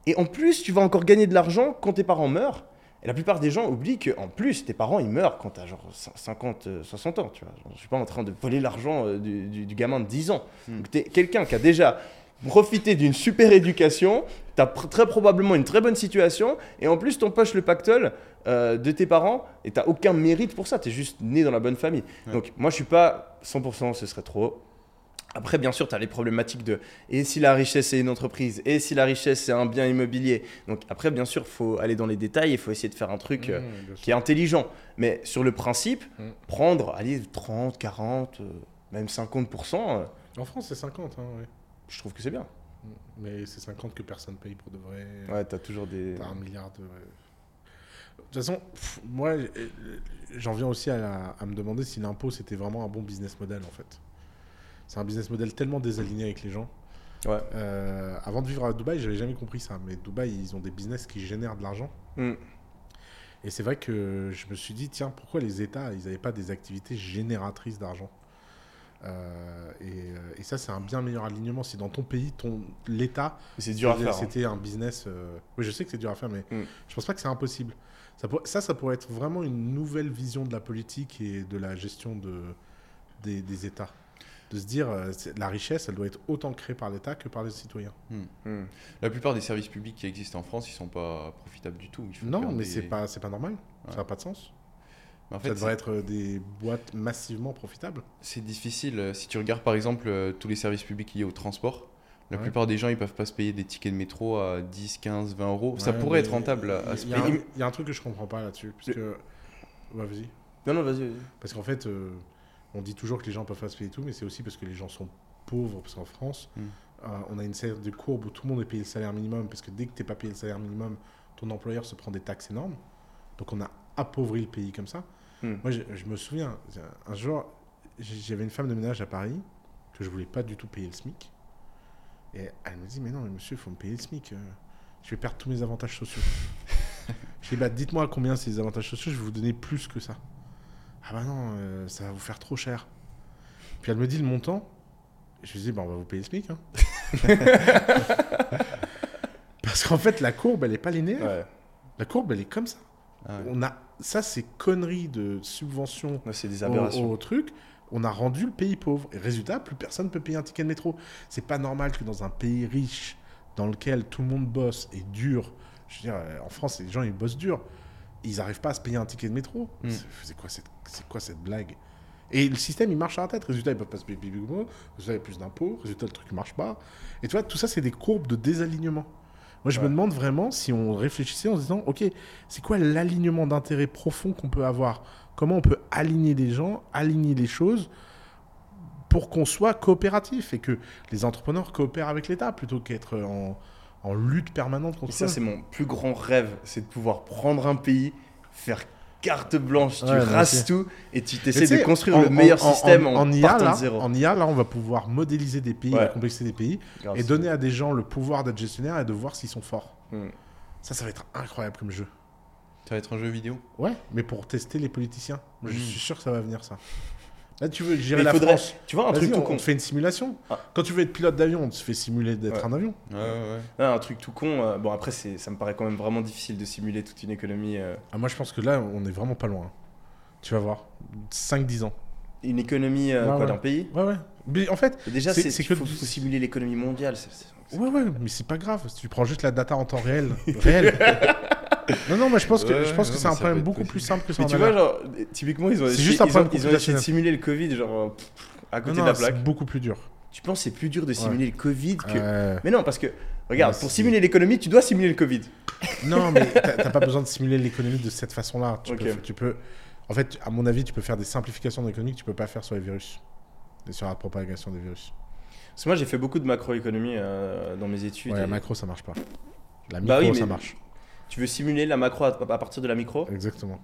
Et en plus, tu vas encore gagner de l'argent quand tes parents meurent. Et la plupart des gens oublient qu'en plus, tes parents, ils meurent quand tu as genre 50, euh, 60 ans. Tu vois. Je ne suis pas en train de voler l'argent euh, du, du- du gamin de 10 ans. Donc tu es quelqu'un qui a déjà profité d'une super éducation, tu as très probablement une très bonne situation, et en plus, t'empoches le pactole euh, de tes parents, et tu aucun mérite pour ça. Tu es juste né dans la bonne famille. Ouais. Donc moi, je suis pas 100%, ce serait trop. Après, bien sûr, tu as les problématiques de et si la richesse est une entreprise, et si la richesse c'est un bien immobilier. Donc après, bien sûr, faut aller dans les détails, il faut essayer de faire un truc euh, Mmh, sûr. qui est intelligent. Mais sur le principe, Mm. prendre, allez, 30, 40, euh, même 50%, euh, En France, c'est 50, hein, ouais. Je trouve que c'est bien. Mais c'est 50 que personne paye pour de vrai. Ouais, tu as toujours des... T'as un milliard de. De toute façon, pff, moi, euh, j'en viens aussi à, la- à me demander si l'impôt c'était vraiment un bon business model en fait. C'est un business model tellement désaligné avec les gens. Ouais. Euh, avant de vivre à Dubaï, j'avais jamais compris ça. Mais Dubaï, ils ont des business qui génèrent de l'argent. Mm. Et c'est vrai que je me suis dit, tiens, pourquoi les États, ils n'avaient pas des activités génératrices d'argent? Euh, et, euh, et ça, c'est un bien meilleur alignement. Si dans ton pays, ton l'État, Mais C'est dur à c'était- faire. hein. C'était un business. euh, Oui, je sais que c'est dur à faire, mais Mm. je pense pas que c'est impossible. Ça, pour- ça, ça pourrait être vraiment une nouvelle vision de la politique et de la gestion de... des, des États. De se dire, euh, la richesse, elle doit être autant créée par l'État que par les citoyens. Mm. La plupart des services publics qui existent en France, ils sont pas profitables du tout. Il faut Non, mais des- c'est pas, c'est pas normal. Ouais. Ça n'a pas de sens. En ça fait, devrait être euh, des boîtes massivement profitables. c'est difficile. Euh, Si tu regardes par exemple euh, tous les services publics liés au transport, la Ouais. plupart des gens ils peuvent pas se payer des tickets de métro à 10, 15, 20 euros. ça pourrait être rentable à, à se Il y, a un- payer. il y a un truc que je comprends pas là-dessus. Parce que. Vas-y. Non, non, vas-y. Parce qu'en fait, euh, on dit toujours que les gens peuvent pas se payer tout, mais c'est aussi parce que les gens sont pauvres. Parce qu'en France, Mm. euh, on a une série de courbes où tout le monde est payé le salaire minimum. Parce que dès que tu n'es pas payé le salaire minimum, ton employeur se prend des taxes énormes. Donc on a appauvri le pays comme ça. Mm. Moi, je, je me souviens, un jour, j'avais une femme de ménage à Paris que je voulais pas du tout payer le SMIC. Et elle me dit, mais non, mais monsieur, il faut me payer le SMIC. euh, Je vais perdre tous mes avantages sociaux. je dis, bah, dites-moi combien les avantages sociaux, je vais vous donner plus que ça. Ah bah non, euh, ça va vous faire trop cher. Puis elle me dit le montant. Je lui dis, bah, on va vous payer le SMIC. hein. Parce qu'en fait, la courbe, elle n'est pas linéaire. Ouais. La courbe, elle est comme ça. Ah ouais. On a, ça, c'est conneries de subvention c'est des aberrations. au truc. On a rendu le pays pauvre. Et résultat, plus personne ne peut payer un ticket de métro. C'est pas normal que dans un pays riche, dans lequel tout le monde bosse et dur, je veux dire, euh, en France, les gens, ils bossent dur. Ils n'arrivent pas à se payer un ticket de métro. Mm. C'est- quoi, cette- c'est quoi cette blague? Et le système, il marche à la tête. Résultat, ils peuvent pas se payer plus Résultat, il y a plus d'impôts. Résultat, le truc ne marche pas. Et tu vois, tout ça, c'est des courbes de désalignement. Moi, je Ouais. me demande vraiment si on réfléchissait en se disant, OK, c'est quoi l'alignement d'intérêt profond qu'on peut avoir? Comment on peut aligner les gens, aligner les choses pour qu'on soit coopératif et que les entrepreneurs coopèrent avec l'État plutôt qu'être en, en lutte permanente Et contre ça, eux. c'est mon plus grand rêve, c'est de pouvoir prendre un pays, faire carte blanche, tu Ouais, rases tout et tu sais, de construire en- le meilleur en- en- système en, en, IA, partant là, de zéro. en IA, là, on va pouvoir modéliser des pays, Ouais. la complexité des pays, et donner à des gens le pouvoir d'être gestionnaire et de voir s'ils sont forts. Hmm. Ça, ça va être incroyable comme jeu. Ça va être un jeu vidéo. Ouais, mais pour tester les politiciens. Moi, je Mm. suis sûr que ça va venir, ça. Là, tu veux gérer la faudrait- France. Tu vois, un truc tout on, con. on te fait une simulation. Ah. Quand tu veux être pilote d'avion, on te fait simuler d'être Ouais. un avion. Ouais, ouais, ouais. Non, un truc tout con. euh, bon, après, ça me paraît quand même vraiment difficile de simuler toute une économie. euh, Ah, moi, je pense que là, on est vraiment pas loin. Tu vas voir. 5-10 ans. une économie euh, Ouais, quoi, ouais. d'un pays? Ouais, ouais. Mais en fait, Déjà, C'est- c'est c'est il que faut, faut simuler l'économie mondiale. ouais, ouais, mais c'est pas grave. Si tu prends juste la data en temps réel. réel. Non, non, moi, je pense que, Ouais, je pense ouais, que c'est mais un problème beaucoup plus simple que ça Mais en tu vois, genre, typiquement, ils ont, essayé, ils ont- ils ont essayé de simuler le Covid, genre, euh, pff, à côté Non, de la plaque. c'est beaucoup plus dur. Tu penses que c'est plus dur de simuler le Covid que. Euh, Mais non, parce que, regarde, pour simuler l'économie, tu dois simuler le Covid. Non, mais t'as pas besoin de simuler l'économie de cette façon-là. Tu, peux, tu peux, en fait, à mon avis, tu peux faire des simplifications de l'économie que tu peux pas faire sur les virus et sur la propagation des virus. Parce que moi, j'ai fait beaucoup de macroéconomie euh, dans mes études. Ouais, et la macro, ça marche pas. La micro, Bah oui, mais- ça marche. Tu veux simuler la macro à, à partir de la micro Exactement.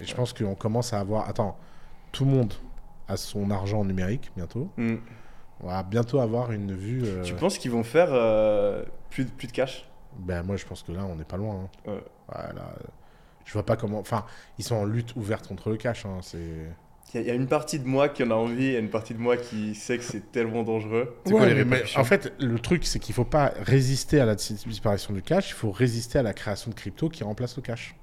Et je pense qu'on commence à avoir. Attends, tout le monde a son argent numérique bientôt. Hmm. On va bientôt avoir une vue. euh, Tu penses qu'ils vont faire euh, plus, de- plus de cash? Ben moi, je pense que là, on n'est pas loin. hein. Ouais. Je vois pas comment. Enfin, ils sont en lutte ouverte contre le cash. hein, C'est. Il y, a- il y a une partie de moi qui en a envie et une partie de moi qui sait que c'est tellement dangereux. Quoi les mais- En fait, le truc, c'est qu'il faut pas résister à la dis- disparition du cash, il faut résister à la création de crypto qui remplace le cash.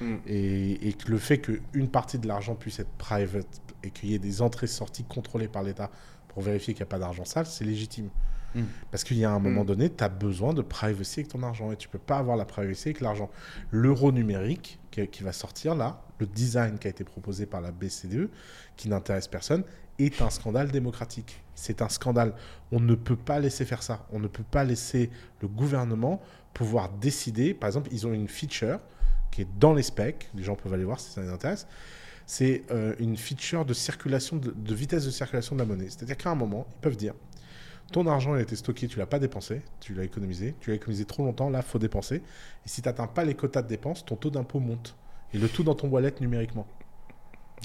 Hmm. Et, et que le fait qu'une partie de l'argent puisse être private et qu'il y ait des entrées-sorties contrôlées par l'État pour vérifier qu'il n'y a pas d'argent sale, c'est légitime. Hmm. Parce qu'il y a un moment Hmm. donné, tu as besoin de privacy avec ton argent et tu peux pas avoir la privacy avec l'argent. L'euro numérique qui, qui va sortir là, le design qui a été proposé par la BCDE, qui n'intéresse personne, est un scandale démocratique. C'est un scandale. On ne peut pas laisser faire ça. On ne peut pas laisser le gouvernement pouvoir décider. Par exemple, ils ont une feature qui est dans les specs. Les gens peuvent aller voir si ça les intéresse. C'est euh, une feature de circulation, de, vitesse de circulation de la monnaie. C'est-à-dire qu'à un moment, ils peuvent dire ton argent il a été stocké, tu l'as pas dépensé, tu l'as économisé, tu l'as économisé trop longtemps, là, faut dépenser. Et si tu n'atteins pas les quotas de dépenses, ton taux d'impôt monte. Et le tout dans ton wallet numériquement.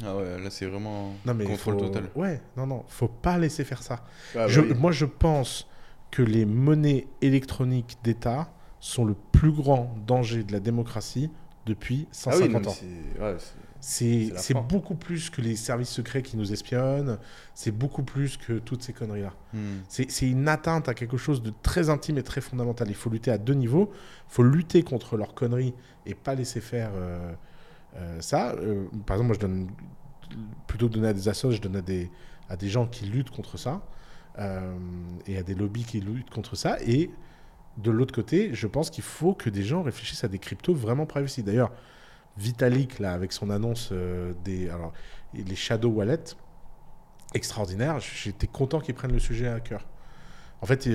Ah ouais, là c'est vraiment Non mais contrôle faut- total. Ouais, non non, faut pas laisser faire ça. Ah, Je- bah oui. Moi je pense que les monnaies électroniques d'État sont le plus grand danger de la démocratie depuis Ah oui, 150 non, mais ans. c'est- ouais, beaucoup plus que les services secrets qui nous espionnent, c'est beaucoup plus que toutes ces conneries-là. Hmm. C'est c'est une atteinte à quelque chose de très intime et très fondamental. Il faut lutter à deux niveaux. Il faut lutter contre leurs conneries et pas laisser faire euh, euh, ça. Euh, par exemple, moi, je donne plutôt que donner à des assos, je donne à des, à des gens qui luttent contre ça euh, et à des lobbies qui luttent contre ça. Et de l'autre côté, je pense qu'il faut que des gens réfléchissent à des cryptos vraiment privacy. D'ailleurs, Vitalik, là, avec son annonce des alors, les shadow wallets, extraordinaire. J'étais content qu'ils prennent le sujet à cœur. En fait,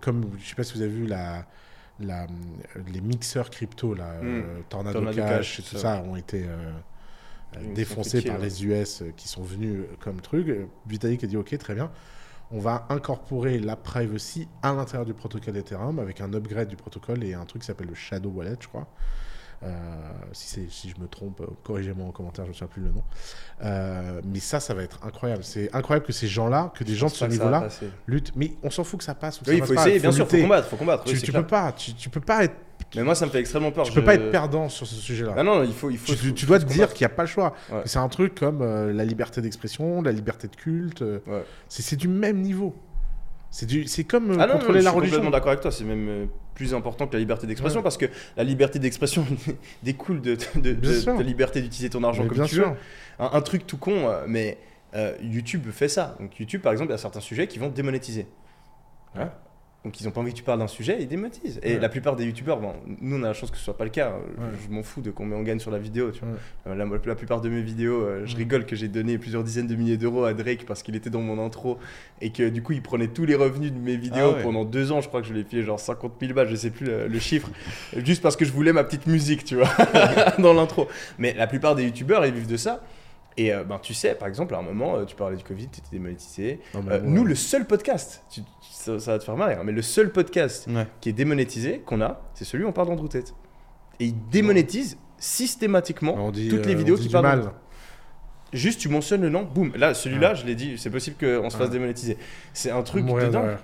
comme je sais pas si vous avez vu la, la, les mixeurs crypto, là, euh, Tornado, Tornado Cash, Cash, et tout ça. ça, ont été euh, défoncés par les US euh, qui sont venus comme truc. Vitalik a dit ok, très bien. On va incorporer la privacy à l'intérieur du protocole Ethereum avec un upgrade du protocole et un truc qui s'appelle le Shadow Wallet, je crois. Euh, si, je me trompe, euh, corrigez-moi en commentaire, je ne me souviens plus le nom. Euh, mais ça, ça va être incroyable. C'est incroyable que ces gens-là, que des gens de Je ce niveau-là luttent. Mais on s'en fout que ça passe ou Oui, il faut essayer, bien sûr, faut combattre, faut combattre. Tu, tu peux pas, tu, peux pas être, Mais moi, ça me fait extrêmement peur. tu peux je- pas être perdant sur ce sujet-là. Ah non, il faut, il faut. tu, dois te dire qu'il n'y a pas le choix. Ouais. C'est un truc comme euh, la liberté d'expression, la liberté de culte. euh, Ouais. C'est du même niveau. C'est du- c'est comme euh, Ah non, non, contrôler je la suis religion. complètement d'accord avec toi. C'est même plus important que la liberté d'expression Ouais. parce que la liberté d'expression découle de, la liberté d'utiliser ton argent Mais comme tu sûr. veux. Un, un truc tout con, euh, mais euh, YouTube fait ça. Donc YouTube, par exemple, il y a certains sujets qui vont démonétiser. Ouais. Donc ils ont pas envie que tu parles d'un sujet, ils démonétisent. Et Ouais. la plupart des youtubeurs, bon, nous on a la chance que ce soit pas le cas. Je- Ouais. Je, m'en fous de combien on gagne sur la vidéo. Tu vois. Ouais. Euh, La, la plupart de mes vidéos, euh, je rigole que j'ai donné plusieurs dizaines de milliers d'euros à Drake parce qu'il était dans mon intro et que du coup il prenait tous les revenus de mes vidéos Ah pendant deux ans. Je crois que je l'ai payé genre 50 000 balles, je sais plus le, le chiffre, juste parce que je voulais ma petite musique, tu vois, dans l'intro. Mais la plupart des youtubeurs ils vivent de ça. Et euh, ben, tu sais, par exemple, à un moment, euh, tu parlais du Covid, tu étais démonétisé. Euh, nous, le seul podcast, tu- ça, ça va te faire marrer, hein, mais le seul podcast Ouais. qui est démonétisé, qu'on a, c'est celui où on parle d'Andrew Tate. Et il démonétise systématiquement On dit, toutes les euh, vidéos on dit qui parlent mal. Juste, tu mentionnes le nom, boum. Là, celui-là, je l'ai dit, c'est possible qu'on se fasse démonétiser. C'est un truc de dingue.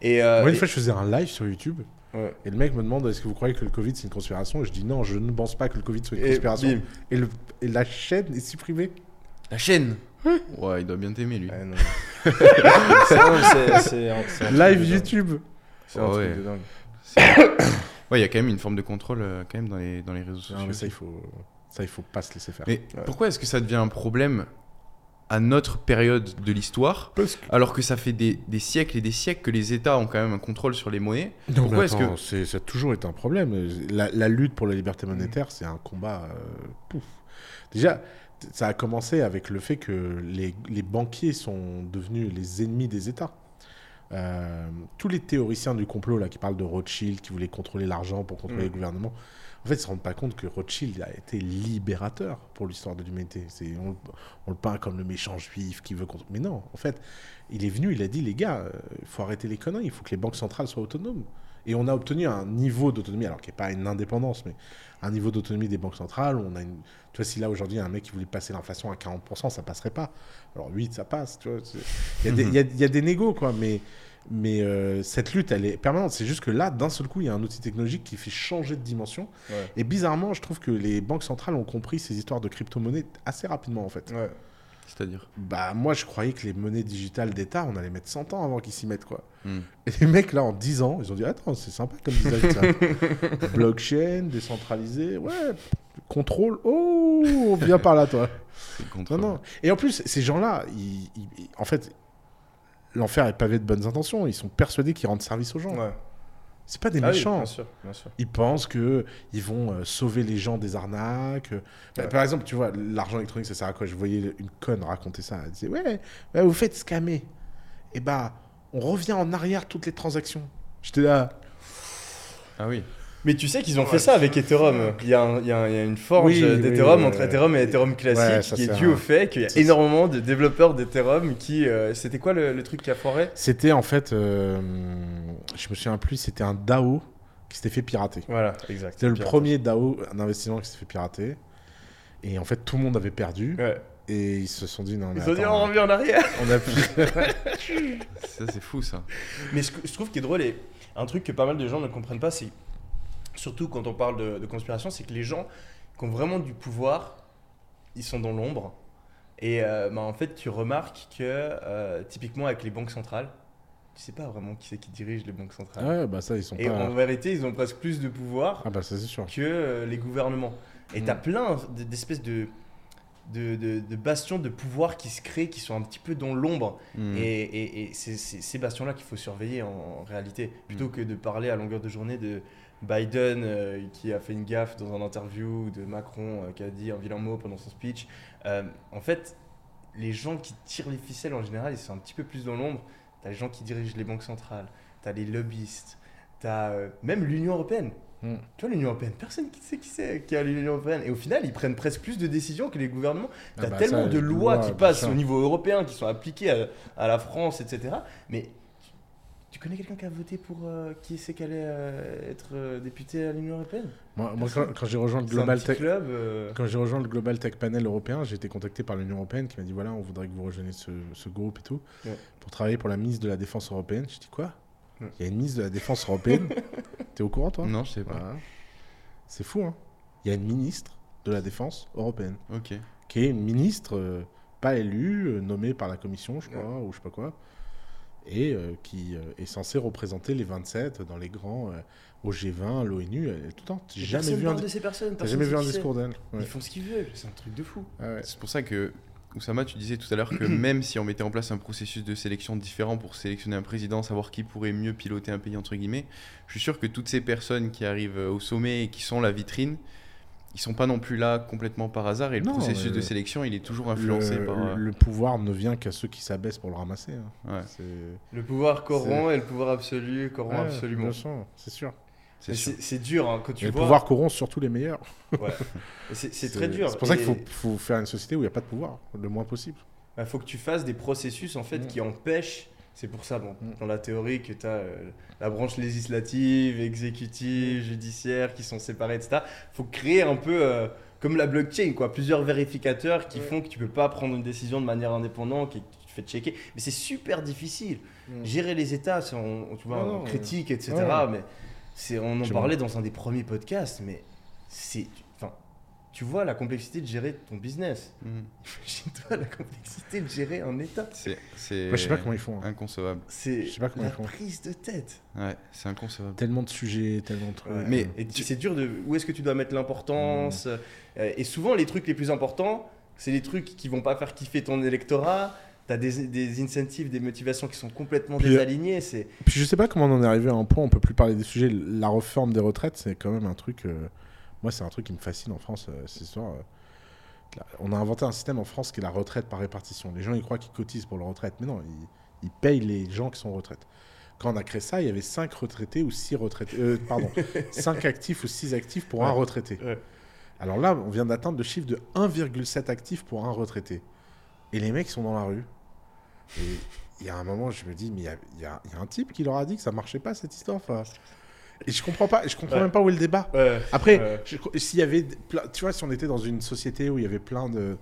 Et, euh, Moi, une et- fois, je faisais un live sur YouTube ouais. et le mec me demande est-ce que vous croyez que le Covid c'est une conspiration? Et je dis non, je ne pense pas que le Covid soit une conspiration. bim. Et, le- et la chaîne est supprimée. La chaîne Ouais, il doit bien t'aimer lui. Ouais, non. C'est- non, c'est- c'est un- c'est un truc Live de dingue. YouTube. C'est un Ah truc ouais. de dingue. Ouais, il y a quand même une forme de contrôle euh, quand même dans les, dans les réseaux Non, sociaux. mais ça, il faut, ça, il faut pas se laisser faire. Mais Ouais. pourquoi est-ce que ça devient un problème à notre période de l'histoire, alors que ça fait des, des siècles et des siècles que les États ont quand même un contrôle sur les monnaies? Non, Pourquoi mais est-ce attends, c'est- ça a toujours été un problème. La, la lutte pour la liberté monétaire, c'est un combat. euh, pouf. Déjà, ça a commencé avec le fait que les, les banquiers sont devenus les ennemis des États. Euh, tous les théoriciens du complot là, qui parlent de Rothschild, qui voulaient contrôler l'argent pour contrôler Mm. le gouvernement, en fait, ils ne se rendent pas compte que Rothschild a été libérateur pour l'histoire de l'humanité. On, on le peint comme le méchant juif qui veut contrôler. Mais non, en fait, il est venu, il a dit les gars, il faut arrêter les conneries, il faut que les banques centrales soient autonomes. Et on a obtenu un niveau d'autonomie, alors qui n'est pas une indépendance, mais un niveau d'autonomie des banques centrales. On a une... Tu vois, si là aujourd'hui, il y a un mec qui voulait passer l'inflation à 40%, ça passerait pas. Alors 8, ça passe. Tu vois, c'est- il, y a des, il, y a, il y a des négos, quoi. Mais, mais euh, cette lutte, elle est permanente. C'est juste que là, d'un seul coup, il y a un outil technologique qui fait changer de dimension. Ouais. Et bizarrement, je trouve que les banques centrales ont compris ces histoires de crypto-monnaie assez rapidement, en fait. Ouais. C'est-à-dire Bah, moi, je croyais que les monnaies digitales d'État, on allait mettre 100 ans avant qu'ils s'y mettent, quoi. Hmm. Et les mecs, là, en 10 ans, ils ont dit Attends, c'est sympa comme design, ça. Blockchain, décentralisé, ouais, contrôle. Oh, viens par là, toi. Non, contrôle. non. Et en plus, ces gens-là, ils- en fait, l'enfer est pavé de bonnes intentions. Ils sont persuadés qu'ils rendent service aux gens. Ouais. C'est pas des Ah oui, méchants. bien sûr, bien sûr. Ils pensent que ils vont euh, sauver les gens des arnaques. Bah, Ouais. Par exemple, tu vois, l'argent électronique, ça sert à quoi? Je voyais une conne raconter ça. Elle disait Ouais, vous faites scammer. Et bah, on revient en arrière toutes les transactions. J'étais là. Ah oui. Mais tu sais qu'ils ont fait ça avec Ethereum. Il y a, un- il y a un- il y a une forge Oui, oui, d'Ethereum entre. Ethereum et Ethereum classique qui est un- au fait qu'il y a énormément de développeurs d'Ethereum qui. euh, C'était quoi le, le truc qui a foiré? C'était en fait, euh, je me souviens plus, c'était un DAO qui s'était fait pirater. Voilà, exact. C'était le premier DAO d'investissement qui s'est fait pirater. Et en fait, tout le monde avait perdu. Ouais. Et ils se sont dit non, mais Ils ont dit on revient en arrière. on a plus. Ça, c'est fou ça. Mais ce que je trouve qui est drôle et un truc que pas mal de gens ne comprennent pas, c'est surtout quand on parle de, de conspiration, c'est que les gens qui ont vraiment du pouvoir, ils sont dans l'ombre. Et euh, bah, en fait, tu remarques que euh, typiquement avec les banques centrales, tu sais pas vraiment qui c'est qui dirige les banques centrales. ouais, bah ça, ils sont Et pas. en vérité, ils ont presque plus de pouvoir Ah, bah ça, c'est sûr. que euh, les gouvernements. Et Mm. t'as plein d- d'espèces de, de, de- de bastions de pouvoir qui se créent, qui sont un petit peu dans l'ombre. Hmm. Et, et- et c'est ces bastions-là qu'il faut surveiller en, en réalité. Plutôt Mm. que de parler à longueur de journée de Biden euh, qui a fait une gaffe dans un interview, ou de Macron euh, qui a dit un vilain mot pendant son speech. En fait, les gens qui tirent les ficelles en général, ils sont un petit peu plus dans l'ombre. T'as les gens qui dirigent les banques centrales, t'as les lobbyistes, t'as euh, même l'Union Européenne. Mm. Tu vois, l'Union Européenne, personne qui sait qui c'est qui a l'Union Européenne. Et au final, ils prennent presque plus de décisions que les gouvernements. Ah T'as bah tellement ça, de lois qui passent au niveau européen, qui sont appliquées à, à la France, etc. Mais tu, tu connais quelqu'un qui a voté pour euh, qui sait qu'elle allait euh, être euh, député à l'Union Européenne? Moi, moi, quand, quand j'ai rejoint le C'est un Global petit Tech. club. euh, Quand j'ai rejoint le Global Tech Panel européen, j'ai été contacté par l'Union Européenne qui m'a dit voilà, on voudrait que vous rejoigniez ce, ce groupe et tout, Ouais. pour travailler pour la ministre de la Défense européenne. Je dis quoi? Ouais. Il y a une ministre de la Défense européenne? T'es au courant, toi? Non, je sais pas. Voilà. C'est fou, hein Il y a une ministre de la Défense européenne, Ok. qui est une ministre euh, pas élue, euh, nommée par la Commission, je crois, ou je sais pas quoi, et euh, qui euh, est censée représenter les 27 dans les grands, euh, au G20, à l'ONU, tout le temps. J'ai jamais vu un, de ces personnes. personne jamais vu un discours d'elle. Ouais. Ils font ce qu'ils veulent, c'est un truc de fou. Ah ouais. C'est pour ça que, Oussama, tu disais tout à l'heure que même si on mettait en place un processus de sélection différent pour sélectionner un président, savoir qui pourrait mieux piloter un pays, entre guillemets, je suis sûr que toutes ces personnes qui arrivent au sommet et qui sont la vitrine, ils sont pas non plus là complètement par hasard et le Non, processus de sélection, il est toujours influencé le, par... euh, le pouvoir ne vient qu'à ceux qui s'abaissent pour le ramasser. hein. ouais. Le pouvoir corrompt et le pouvoir absolu corrompt Ouais, absolument. C'est sûr. C'est dur hein, quand Et tu le vois. pouvoir corrompt surtout les meilleurs. Ouais. Et C'est très dur. C'est pour ça qu'il Et- faut, faut faire une société où il n'y a pas de pouvoir, le moins possible. Il faut que tu fasses des processus en fait Mm. qui empêchent. C'est pour ça, bon, Mm. dans la théorie, que tu as la branche législative, exécutive, judiciaire qui sont séparées, etc. Il faut créer un peu euh, comme la blockchain, quoi, plusieurs vérificateurs qui Ouais. font que tu peux pas prendre une décision de manière indépendante et que tu te fais checker. Mais c'est super difficile. Gérer les États, c'est- on, tu vois, Non, on critique, etc. Mais c'est, on en parlait dans un des premiers podcasts, mais c'est. Tu vois la complexité de gérer ton business. Mhm. Imagine-toi la complexité de gérer un État. C'est je sais pas comment ils font. hein. inconcevable. C'est Je sais pas comment la ils font. prise de tête. Ouais, c'est inconcevable. Tellement de sujets, tellement de trucs. Mais- et tu- c'est dur de où est-ce que tu dois mettre l'importance. euh, et souvent les trucs les plus importants, c'est les trucs qui vont pas faire kiffer ton électorat. T'as des, des incentives, des motivations qui sont complètement Puis, euh, désalignées. C'est Puis je sais pas comment on en est arrivé à un point, on peut plus parler des sujets. La réforme des retraites, c'est quand même un truc. euh, moi, c'est un truc qui me fascine en France, euh, cette histoire. euh. On a inventé un système en France qui est la retraite par répartition. Les gens, ils croient qu'ils cotisent pour leur retraite, mais non, ils, ils payent les gens qui sont en retraite. Quand on a créé ça, il y avait 5 retraités ou 6 retraités. euh, pardon, 5 actifs ou 6 actifs pour un retraité. Ouais. Alors là, on vient d'atteindre le chiffre de 1,7 actifs pour un retraité. Et les mecs sont dans la rue. Et il y a un moment, je me dis, mais il y y a un type qui leur a dit que ça marchait pas cette histoire. enfin. Et je comprends pas, je comprends Ouais. même pas où est le débat. ouais, Après, s'il y avait, tu vois, si on était dans une société où il y avait plein de,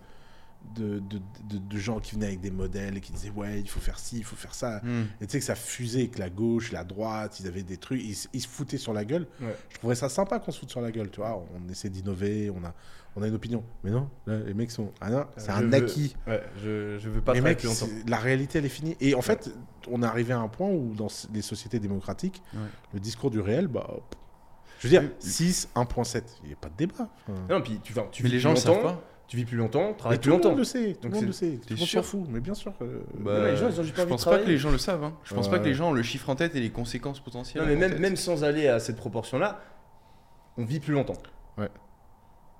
de, de, de- de gens qui venaient avec des modèles et qui disaient, ouais, il faut faire ci, il faut faire ça. Mhm. Et tu sais que ça fusait avec la gauche, la droite, ils avaient des trucs, ils, se- ils se foutaient sur la gueule. Ouais. Je trouverais ça sympa qu'on se foute sur la gueule, tu vois. On essaie d'innover, on a, on a une opinion. Mais non, là, les mecs sont. Ah non, c'est un veux- acquis. Ouais, je, je veux pas Les mecs, longtemps. la réalité, elle est finie. Et en fait, on est arrivé à un point où, dans les sociétés démocratiques, Ouais. le discours du réel, bah. pff, Je veux dire, Oui. 6, 1.7, il n'y a pas de débat. Enfin, Non, puis tu, enfin, tu Mais les gens longtemps, pas. Tu vis plus longtemps, mais travailles tout plus le monde longtemps. le sait, tout le monde le sait. Tout le monde sûr s'en fout, mais bien sûr. que- Bah, les gens, ils ont juste pas je envie de pense pas que les gens le savent. hein. Je pense Ouais, pas que les gens ont le chiffre en tête et les conséquences potentielles. Non, mais en même, tête. même sans aller à cette proportion-là, on vit plus longtemps. Ouais.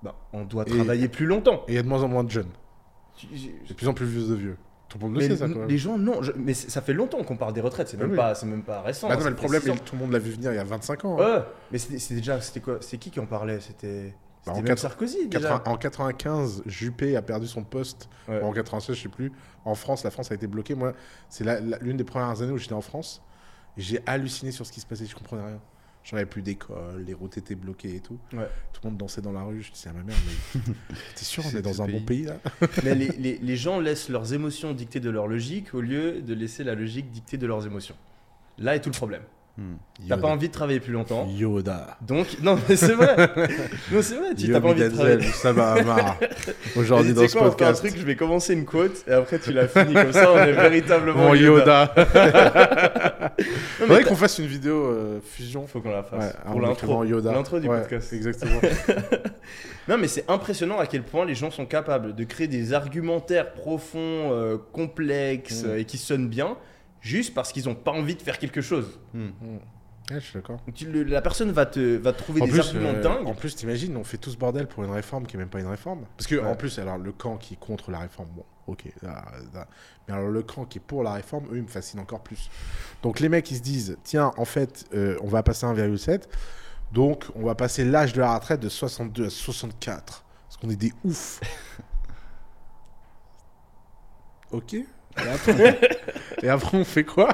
Bah, on doit Et- travailler plus longtemps. Et il y a de moins en moins de jeunes. De plus en plus vieux de vieux. Tout le monde le Mais sait, ça, quand même. les gens, non. je- mais c'est- ça fait longtemps qu'on parle des retraites. C'est Ah même, oui. pas, c'est même pas récent. Bah non, mais le problème, il- tout le monde l'a vu venir il y a 25 ans. hein. Ouais, mais c'était c'était déjà. C'était quoi C'est qui qui en parlait? C'était. Bah, C'était en même quatre- Sarkozy déjà. 80 en 95, Juppé a perdu son poste. Ouais. Ou en 96, je sais plus. En France, la France a été bloquée. Moi, c'est l'une des premières années où j'étais en France. Et j'ai halluciné sur ce qui se passait. Je comprenais rien. J'en avais plus d'école, les routes étaient bloquées et tout. Ouais. Tout le monde dansait dans la rue. Je disais à ma mère, mais t'es sûr, on est dans un pays. bon pays là mais les, les- les gens laissent leurs émotions dicter de leur logique au lieu de laisser la logique dicter de leurs émotions. Là est tout le problème. Mhm. T'as pas envie de travailler plus longtemps. Yoda. Donc, non, mais c'est vrai. non, c'est vrai. Tu t'as pas envie de travailler. ça va. Aujourd'hui dans ce sais quoi, on fait un podcast. truc, je vais commencer une quote et après tu l'as fini. Comme ça, on est véritablement Mon Yoda. Yoda. Non, Faudrait qu'on fasse une vidéo euh, fusion. Faut qu'on la fasse. Ouais, pour l'intro. Yoda. L'intro du Ouais, podcast. Exactement. Non, mais c'est impressionnant à quel point les gens sont capables de créer des argumentaires profonds, euh, complexes Mm. euh, et qui sonnent bien, juste parce qu'ils n'ont pas envie de faire quelque chose. Mhm. Ouais, je suis d'accord. Le- la personne va te, va te trouver En des plus, arguments euh, dingues. en plus, t'imagines, on fait tout ce bordel pour une réforme qui est même pas une réforme. Parce que, Ouais. en plus, alors, le camp qui est contre la réforme, bon, ok. là, là. Mais alors, le camp qui est pour la réforme, eux, ils me fascinent encore plus. Donc, les mecs, ils se disent, tiens, en fait, euh, on va passer à 1,7. Donc, on va passer l'âge de la retraite de 62 à 64. Parce qu'on est des oufs. ok. Et après, et après, on fait quoi?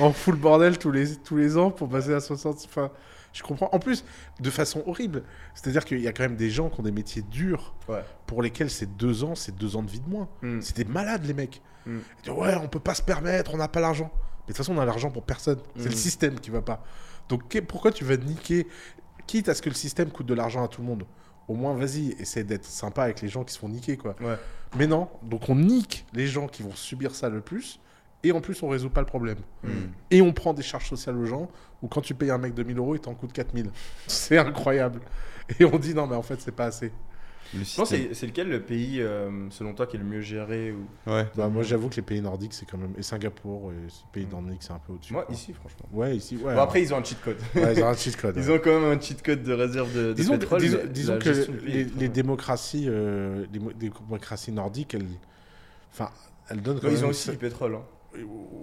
On fout le bordel tous les, tous les ans pour passer à 60. Enfin, je comprends. En plus, de façon horrible. C'est-à-dire qu'il y a quand même des gens qui ont des métiers durs Ouais. pour lesquels c'est deux ans, c'est deux ans de vie de moins. Mm. C'est des malades, les mecs. Mm. Disent, ouais, on peut pas se permettre, on n'a pas l'argent. Mais de toute façon, on a l'argent pour personne. C'est Mm. le système qui va pas. Donc, que- pourquoi tu vas niquer? Quitte à ce que le système coûte de l'argent à tout le monde, au moins, vas-y, essaie d'être sympa avec les gens qui se font niquer, quoi. Ouais. Mais non, donc on nique les gens qui vont subir ça le plus, et en plus, on résout pas le problème. Mhm. Et on prend des charges sociales aux gens, où quand tu payes un mec 2000 euros, il t'en coûte 4000. C'est incroyable. Et on dit, non, mais en fait, c'est pas assez. Le Je pense que système- c'est lequel le pays, euh, selon toi, qui est le mieux géré ou... Ouais. Bah, moi, j'avoue que les pays nordiques, c'est quand même. Et Singapour, et les pays nordiques, c'est un peu au-dessus. Moi, quoi. ici, franchement. Ouais, ici, ouais. Bon, après, ils ont un cheat code. ouais, ils ont un cheat code. Ils ouais. ont quand même un cheat code de réserve de, de Disons, que- pétrole. disons- que les, démocraties, euh, les mo- démocraties nordiques, elles, enfin, elles donnent quand Ouais, ils même ont aussi du pétrole. hein.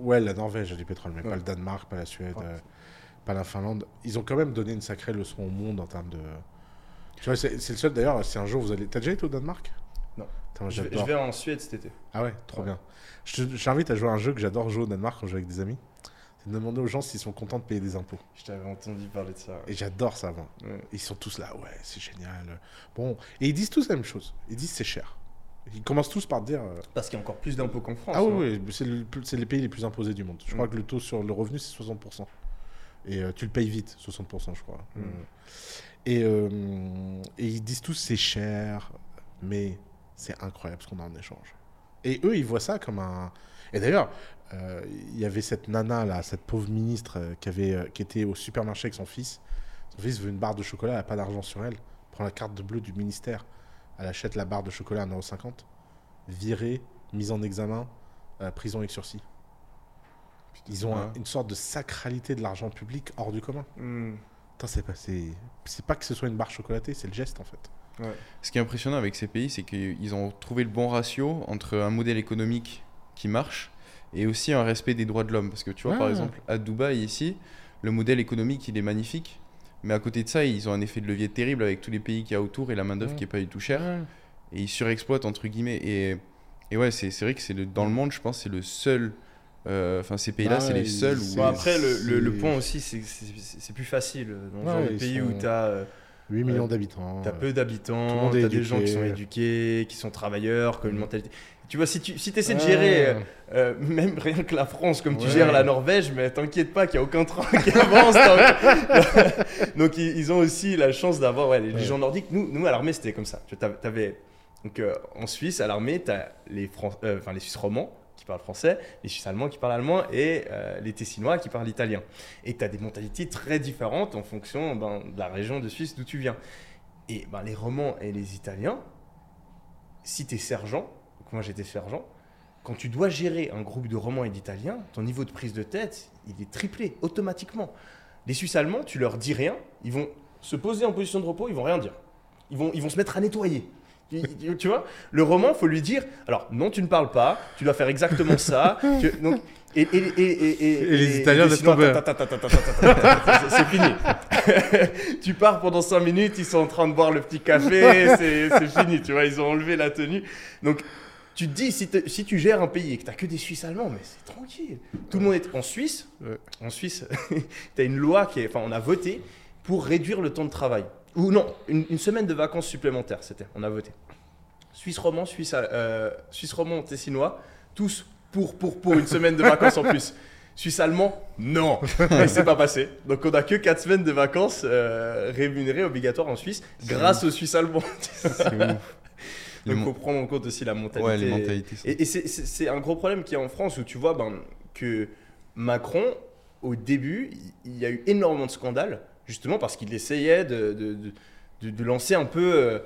Ouais, la Norvège a du pétrole, mais Ouais. pas le Danemark, pas la Suède. Ouais. euh. pas la Finlande. Ils ont quand même donné une sacrée leçon au monde en termes de. Tu vois, c'est c'est le seul d'ailleurs. Si un jour vous allez. T'as déjà été au Danemark? Non. Putain, moi, Je vais, j'adore. je vais en Suède cet été. Ah ouais, trop bien. Je te- je t'invite à jouer à un jeu que j'adore jouer au Danemark quand je joue avec des amis. C'est de demander aux gens s'ils sont contents de payer des impôts. Je t'avais entendu parler de ça. Et j'adore ça, moi. Ouais. Ils sont tous là, ouais, c'est génial. Bon, et ils disent tous la même chose. Ils disent c'est cher. Ils commencent tous par dire. euh, Parce qu'il y a encore plus d'impôts qu'en France. ah hein. oui, oui, c'est le plus- c'est les pays les plus imposés du monde. Je crois Mm. que le taux sur le revenu, c'est 60%. Et euh, tu le payes vite, 60%, je crois. Mm. Euh, et, euh, et ils disent tous c'est cher, mais c'est incroyable ce qu'on a en échange. Et eux, ils voient ça comme un. Et d'ailleurs, euh, il y avait cette nana là, cette pauvre ministre euh, qui, avait, euh, qui était au supermarché avec son fils. Son fils veut une barre de chocolat, elle n'a pas d'argent sur elle. Prend la carte de bleu du ministère, elle achète la barre de chocolat à 1,50€. Virée, mise en examen, prison avec sursis. Ils ont un- une sorte de sacralité de l'argent public hors du commun. Hmm. C'est pas, c'est, c'est pas que ce soit une barre chocolatée, c'est le geste en fait. Ce qui est impressionnant avec ces pays, c'est qu'ils ont trouvé le bon ratio entre un modèle économique qui marche et aussi un respect des droits de l'homme. Parce que tu vois, Ouais, par ouais. exemple, à Dubaï, ici, le modèle économique, il est magnifique. Mais à côté de ça, ils ont un effet de levier terrible avec tous les pays qu'il y a autour et la main-d'œuvre Ouais. qui est pas du tout chère. Et ils surexploitent, entre guillemets. Et, et ouais, c'est c'est vrai que c'est le- dans le monde, je pense, c'est le seul. Euh, Enfin, ces pays-là, Ah, c'est les seuls où. Bon, après, le, le- point aussi, c'est que plus facile. Dans Ouais, genre de ils pays sont- où tu as, 8 millions d'habitants. T'as euh, peu d'habitants, t'as des gens qui sont éduqué. éduqués, qui sont travailleurs, qui ont une Mhm. mentalité. Tu vois, si tu si essaies de gérer euh, euh, même rien que la France comme tu gères la Norvège, mais t'inquiète pas qu'il n'y a aucun train qui avance. donc ils, ils ont aussi la chance d'avoir ouais, les, les Ouais. gens nordiques. Nous, nous à l'armée, c'était comme ça. Tu vois, t'avais- donc, euh, en Suisse, à l'armée, tu as les, Fran- euh, enfin, les Suisses romands qui parlent français, les Suisses allemands qui parlent allemand et euh, les Tessinois qui parlent italien. Et tu as des mentalités très différentes en fonction ben, de la région de Suisse d'où tu viens. Et ben, les Romands et les Italiens, si tu es sergent, moi j'étais sergent, quand tu dois gérer un groupe de Romands et d'Italiens, ton niveau de prise de tête, il est triplé automatiquement. Les Suisses allemands, tu leur dis rien, ils vont se poser en position de repos, ils vont rien dire. Ils vont, ils vont se mettre à nettoyer tu vois Le roman, faut lui dire alors non, tu ne parles pas, tu dois faire exactement ça. tu, donc, et, et, et, et, les Italiens tomber. C'est fini. tu pars pendant 5 minutes, ils sont en train de boire le petit café, c'est fini, tu vois, ils ont enlevé la tenue. Donc, tu te dis, si, te, si tu gères un pays et que tu n'as que des Suisses allemands, mais c'est tranquille. Tout le monde est en Suisse. En Suisse, tu as une loi qui est. Enfin, on a voté pour réduire le temps de travail. Ou non, une, une semaine de vacances supplémentaires, c'était. On a voté. Suisse romand, Suisse, euh, Suisse romand, tessinois, tous pour, pour, pour une semaine de vacances en plus. Suisse allemand, non, Et c'est pas passé. Donc on a que 4 semaines de vacances euh, rémunérées obligatoires en Suisse grâce aux Suisses allemands. Ouf. Donc il faut prendre en compte aussi la mentalité. Ouais, les mentalités. Et, et c'est- un gros problème qu'il y a en France où tu vois ben, que Macron, au début, il y a eu énormément de scandales, justement parce qu'il essayait de, de, de- de- lancer un peu euh,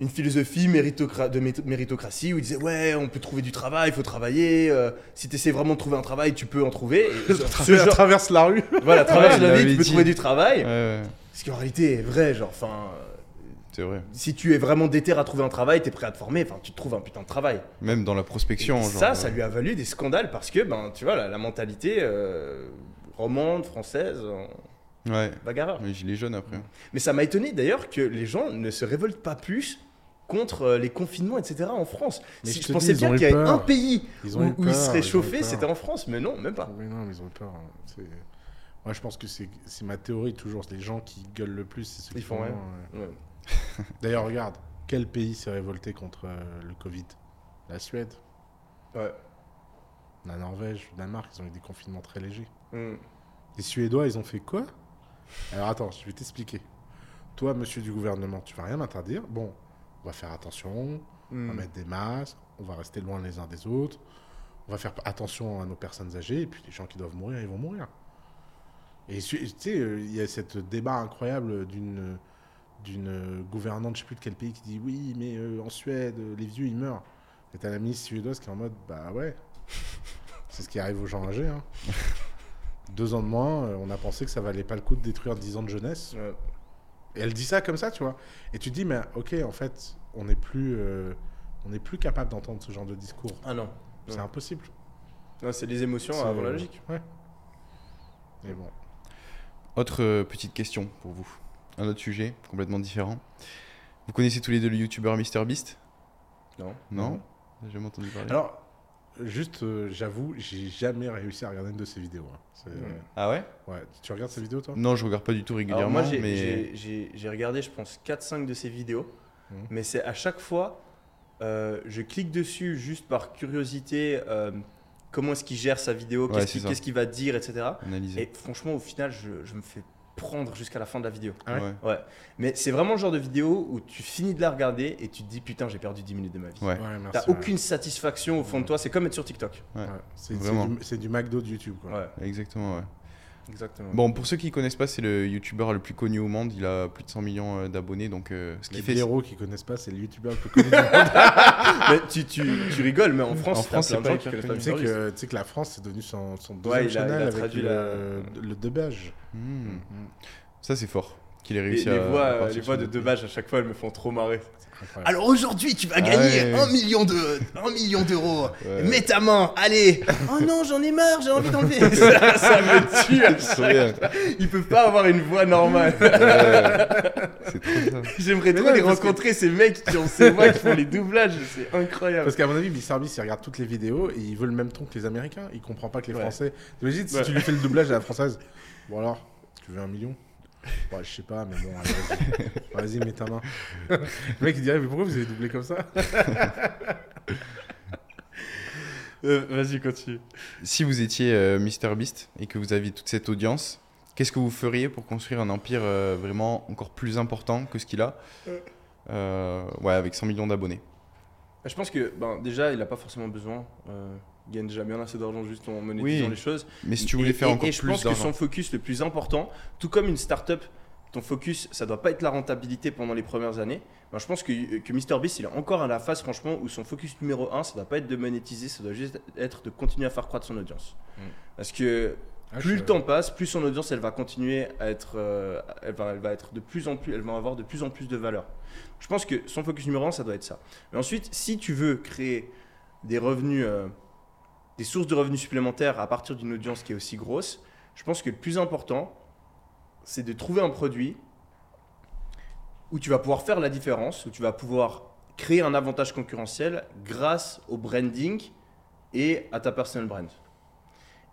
une philosophie méritocra- de mé- méritocratie où il disait Ouais, on peut trouver du travail, il faut travailler, euh, si tu essaies vraiment de trouver un travail, tu peux en trouver. Et ce Traverse, genre- traverse la rue. voilà, traverse Ouais, la vie, l'avait tu peux trouver du travail. Ouais, Ce qui en réalité est vrai, genre, enfin. euh, c'est vrai. Si tu es vraiment déter à trouver un travail, t'es prêt à te former, enfin tu te trouves un putain de travail. Même dans la prospection. Et genre, ça, ça lui a valu des scandales parce que, ben, tu vois, la, la mentalité euh, romande, française, Ouais. bagarreur. Les gilets jaunes après. Mais ça m'a étonné d'ailleurs que les gens ne se révoltent pas plus contre euh, les confinements, etc. en France. Mais Si je pensais dis, bien qu'il y avait un pays Ils où, où ils seraient chauffés, c'était en France, mais non, même pas. Oui, non, mais ils ont eu peur. hein. C'est- Moi, je pense que c'est c'est ma théorie toujours. Les gens qui gueulent le plus, c'est ceux Ils qui font rien. rien, ouais. Ouais. D'ailleurs, regarde, quel pays s'est révolté contre euh, le Covid? La Suède, Ouais. la Norvège, le Danemark, ils ont eu des confinements très légers. Mm. Les Suédois, ils ont fait quoi? Alors attends, je vais t'expliquer. Toi, monsieur du gouvernement, tu vas rien m'interdire. Bon, on va faire attention, on va Mm. mettre des masques, on va rester loin les uns des autres, on va faire attention à nos personnes âgées, et puis les gens qui doivent mourir, ils vont mourir. Et tu sais, euh, il y a cette débat incroyable d'une d'une gouvernante, je sais plus de quel pays, qui dit oui, mais euh, en Suède, euh, les vieux, ils meurent. Et t'as la ministre suédoise qui est en mode, bah ouais, c'est ce qui arrive aux gens âgés. hein. Deux ans de moins, euh, on a pensé que ça valait pas le coup de détruire 10 ans de jeunesse. Ouais. Et elle dit ça comme ça, tu vois. Et tu te dis, mais ok, en fait, on n'est plus, euh, on n'est plus capable d'entendre ce genre de discours. Ah non. C'est Ouais. impossible. Non, c'est les émotions avant la logique. Ouais. Mais bon. Autre euh, petite question pour vous. Un autre sujet complètement différent. Vous connaissez tous les deux le youtubeur MrBeast? Non? Non J'ai jamais entendu parler. Alors, juste, euh, j'avoue, j'ai jamais réussi à regarder une de ses vidéos. hein. C'est- Mm. Ah ouais? Ouais, tu regardes ses vidéos, toi? Non, je regarde pas du tout Alors régulièrement, moi, j'ai mais j'ai- j'ai- j'ai regardé, je pense, 4-5 de ses vidéos. Mhm. Mais c'est à chaque fois, euh, je clique dessus juste par curiosité. euh, comment est-ce qu'il gère sa vidéo Ouais, Qu'est-ce c'est qu'il ça. qu'est-ce qu'il va dire, etc. analyser. Et franchement, au final, je, je me fais prendre jusqu'à la fin de la vidéo. Ah ouais. Mais c'est vraiment le genre de vidéo où tu finis de la regarder et tu te dis putain, j'ai perdu 10 minutes de ma vie. Ouais. T'as ouais. aucune satisfaction au fond de toi. C'est comme être sur TikTok. Ouais. Ouais, C'est du, c'est du McDo de YouTube, quoi. Ouais, Exactement, ouais. Exactement. Bon, pour ceux qui connaissent pas, c'est le youtubeur le plus connu au monde. Il a plus de 100 millions euh, d'abonnés, donc euh, ce Les qui fait. blaireaux qui connaissent pas, c'est le youtubeur le plus connu du monde. mais tu, tu, tu rigoles, mais en France, En France, c'est pas hyper connaissent Tu sais que, tu sais que la France, c'est devenu son, son deuxième Ouais, il a- channel il a avec traduit le, la- le dubbage. Hmm. Mm. Ça, c'est fort. Qu'il ait Les, réussi les à. voix, à euh, les sur voix de Debage à chaque fois, elles me font trop marrer. Incroyable. Alors aujourd'hui, tu vas Ah gagner un million de, million d'euros. Ouais. Mets ta main, allez. oh non, j'en ai marre, j'ai envie d'enlever. ça, ça me tue. bien. Ils peuvent pas avoir une voix normale. Ouais. ça. J'aimerais trop non, les que- rencontrer ces mecs qui ont ces voix qui font les doublages, c'est incroyable. Parce qu'à mon avis. Beast, il regarde toutes les vidéos et il veut le même ton que les Américains. Il comprend pas que les. Français. T'imagines si tu lui fais le doublage à la française? Bon alors, tu veux un million? Ouais, je sais pas, mais bon, allez, vas-y. Mets ta main. le mec, il dirait, mais pourquoi vous avez doublé comme ça? Euh, Vas-y, continue. Si vous étiez euh, MrBeast et que vous aviez toute cette audience, qu'est-ce que vous feriez pour construire un empire euh, vraiment encore plus important que ce qu'il a? Euh, Ouais, avec 100 millions d'abonnés. Je pense que ben, déjà, il a pas forcément besoin. Gagne déjà bien assez d'argent juste en monétisant Oui. les choses. Mais si tu Et- voulais faire et- encore et je plus pense que son focus le plus important, tout comme une startup, ton focus, ça doit pas être la rentabilité pendant les premières années. Ben, je pense que, que MrBeast, il est encore à la phase, franchement, où son focus numéro un, ça doit pas être de monétiser, ça doit juste être de continuer à faire croître son audience. Mm. Parce que Ah, plus je- le temps passe, plus son audience, elle va continuer à être, euh, elle, va, elle va être de plus en plus, elle va avoir de plus en plus de valeur. Je pense que son focus numéro un, ça doit être ça. Mais ensuite, si tu veux créer des revenus, euh, des sources de revenus supplémentaires à partir d'une audience qui est aussi grosse, je pense que le plus important, c'est de trouver un produit où tu vas pouvoir faire la différence, où tu vas pouvoir créer un avantage concurrentiel grâce au branding et à ta personal brand.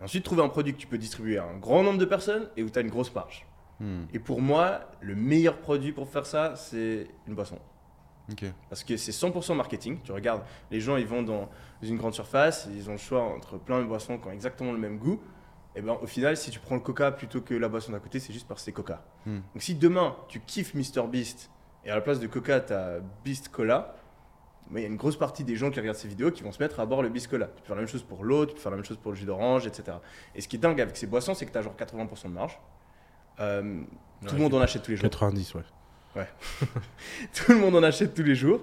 Et ensuite, trouver un produit que tu peux distribuer à un grand nombre de personnes et où tu as une grosse marge. Hmm, Et pour moi, le meilleur produit pour faire ça, c'est une boisson. Parce que c'est 100% marketing. Tu regardes, les gens, ils vont dans une grande surface, ils ont le choix entre plein de boissons qui ont exactement le même goût. Et ben, au final, si tu prends le coca plutôt que la boisson d'à côté, c'est juste parce que c'est coca. Hmm. Donc si demain, tu kiffes Mr Beast et à la place de coca, tu as Beast Cola, mais il y a une grosse partie des gens qui regardent ces vidéos qui vont se mettre à boire le Beast Cola. Tu peux faire la même chose pour l'eau, tu peux faire la même chose pour le jus d'orange, etc. Et ce qui est dingue avec ces boissons, c'est que tu as genre 80% de marge. Euh, tout le monde en achète tous les jours. 90, ouais. Tout le monde en achète tous les jours.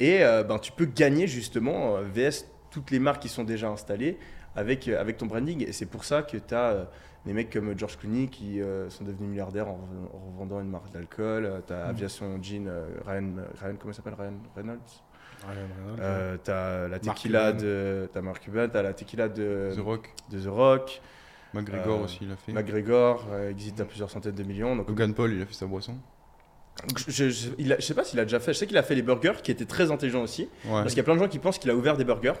Et euh, ben, tu peux gagner justement euh, VS toutes les marques qui sont déjà installées avec, euh, avec ton branding. Et c'est pour ça que tu as des mecs comme George Clooney qui euh, sont devenus milliardaires en, rev- en revendant une marque d'alcool. tu as Aviation Jean, euh, Ryan, Ryan, comment il s'appelle? Ryan Reynolds? Ryan Reynolds, euh, T'as la tequila de. T'as Mark Cuban, t'as la tequila de The Rock, de The Rock, McGregor euh, aussi, il a fait. McGregor, euh, existe à plusieurs centaines de millions. Donc, Logan Paul, il a fait sa boisson. Je, je, il a- je sais pas s'il a déjà fait. Je sais qu'il a fait les burgers, qui étaient très intelligents aussi. Ouais. Parce qu'il y a plein de gens qui pensent qu'il a ouvert des burgers.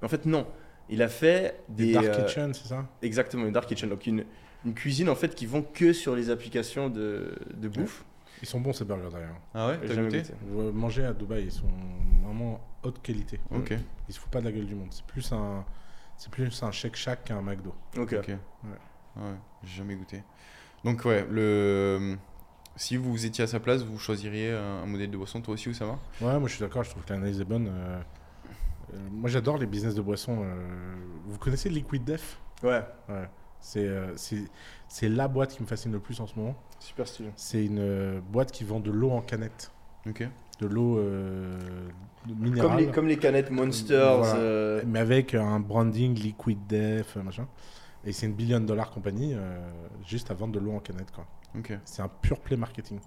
Mais en fait, non. Il a fait des. Dark euh, Kitchen, c'est ça? Exactement, une dark kitchen. Donc, une, une cuisine en fait qui vont que sur les applications de, de bouffe. Ils sont bons ces burgers d'ailleurs. Ah ouais, J'ai t'as jamais goûté goûté. Manger à Dubaï, ils sont vraiment haute qualité. Ok, Ils se foutent pas de la gueule du monde. C'est plus un, c'est plus un Shake Shack qu'un McDo. Ok. ok. Ouais, j'ai jamais goûté. Donc ouais, le... si vous étiez à sa place, vous choisiriez un, modèle de boisson, toi aussi, Oussama? Ouais, moi je suis d'accord. Je trouve que l'analyse est bonne. Euh, euh, moi j'adore les business de boissons. euh, vous connaissez Liquid Def? Ouais, Ouais. C'est, euh, c'est, c'est la boîte qui me fascine le plus en ce moment. super stylé. C'est une euh, boîte qui vend de l'eau en canette. Ok. De l'eau euh, minérale. Comme les, comme les canettes Monsters. Voilà. euh, Mais avec un branding Liquid Def, machin. Et c'est une billion dollar compagnie, euh, juste à vendre de l'eau en canette. Quoi. C'est un pur play marketing.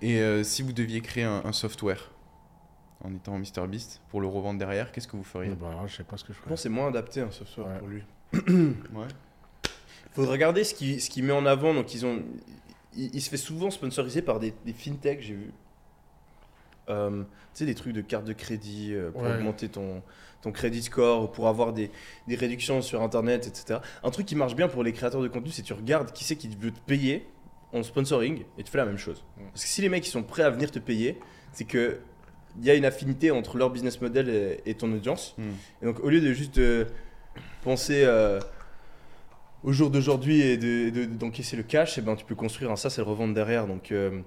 Et euh, si vous deviez créer un, un software en étant MrBeast pour le revendre derrière, qu'est-ce que vous feriez? Bah, je sais pas ce que je Je ferais. pense que c'est moins adapté soir Ouais. pour lui. Ouais. Faut regarder ce qu'il ce qu'il met en avant. Donc, ils ont, il, il se fait souvent sponsoriser par des, des fintechs, j'ai vu. Euh, tu sais, des trucs de carte de crédit euh, pour Ouais. augmenter ton, ton crédit score, ou pour avoir des, des réductions sur Internet, etc. Un truc qui marche bien pour les créateurs de contenu, c'est tu regardes qui c'est qui veut te payer en sponsoring et tu fais la même chose. Parce que si les mecs ils sont prêts à venir te payer, c'est que il y a une affinité entre leur business model et, et ton audience. Hmm. Et donc, au lieu de juste euh, penser euh, au jour d'aujourd'hui et de- de- d'encaisser le cash, eh ben, tu peux construire un SaaS et le revendre derrière. Donc, euh,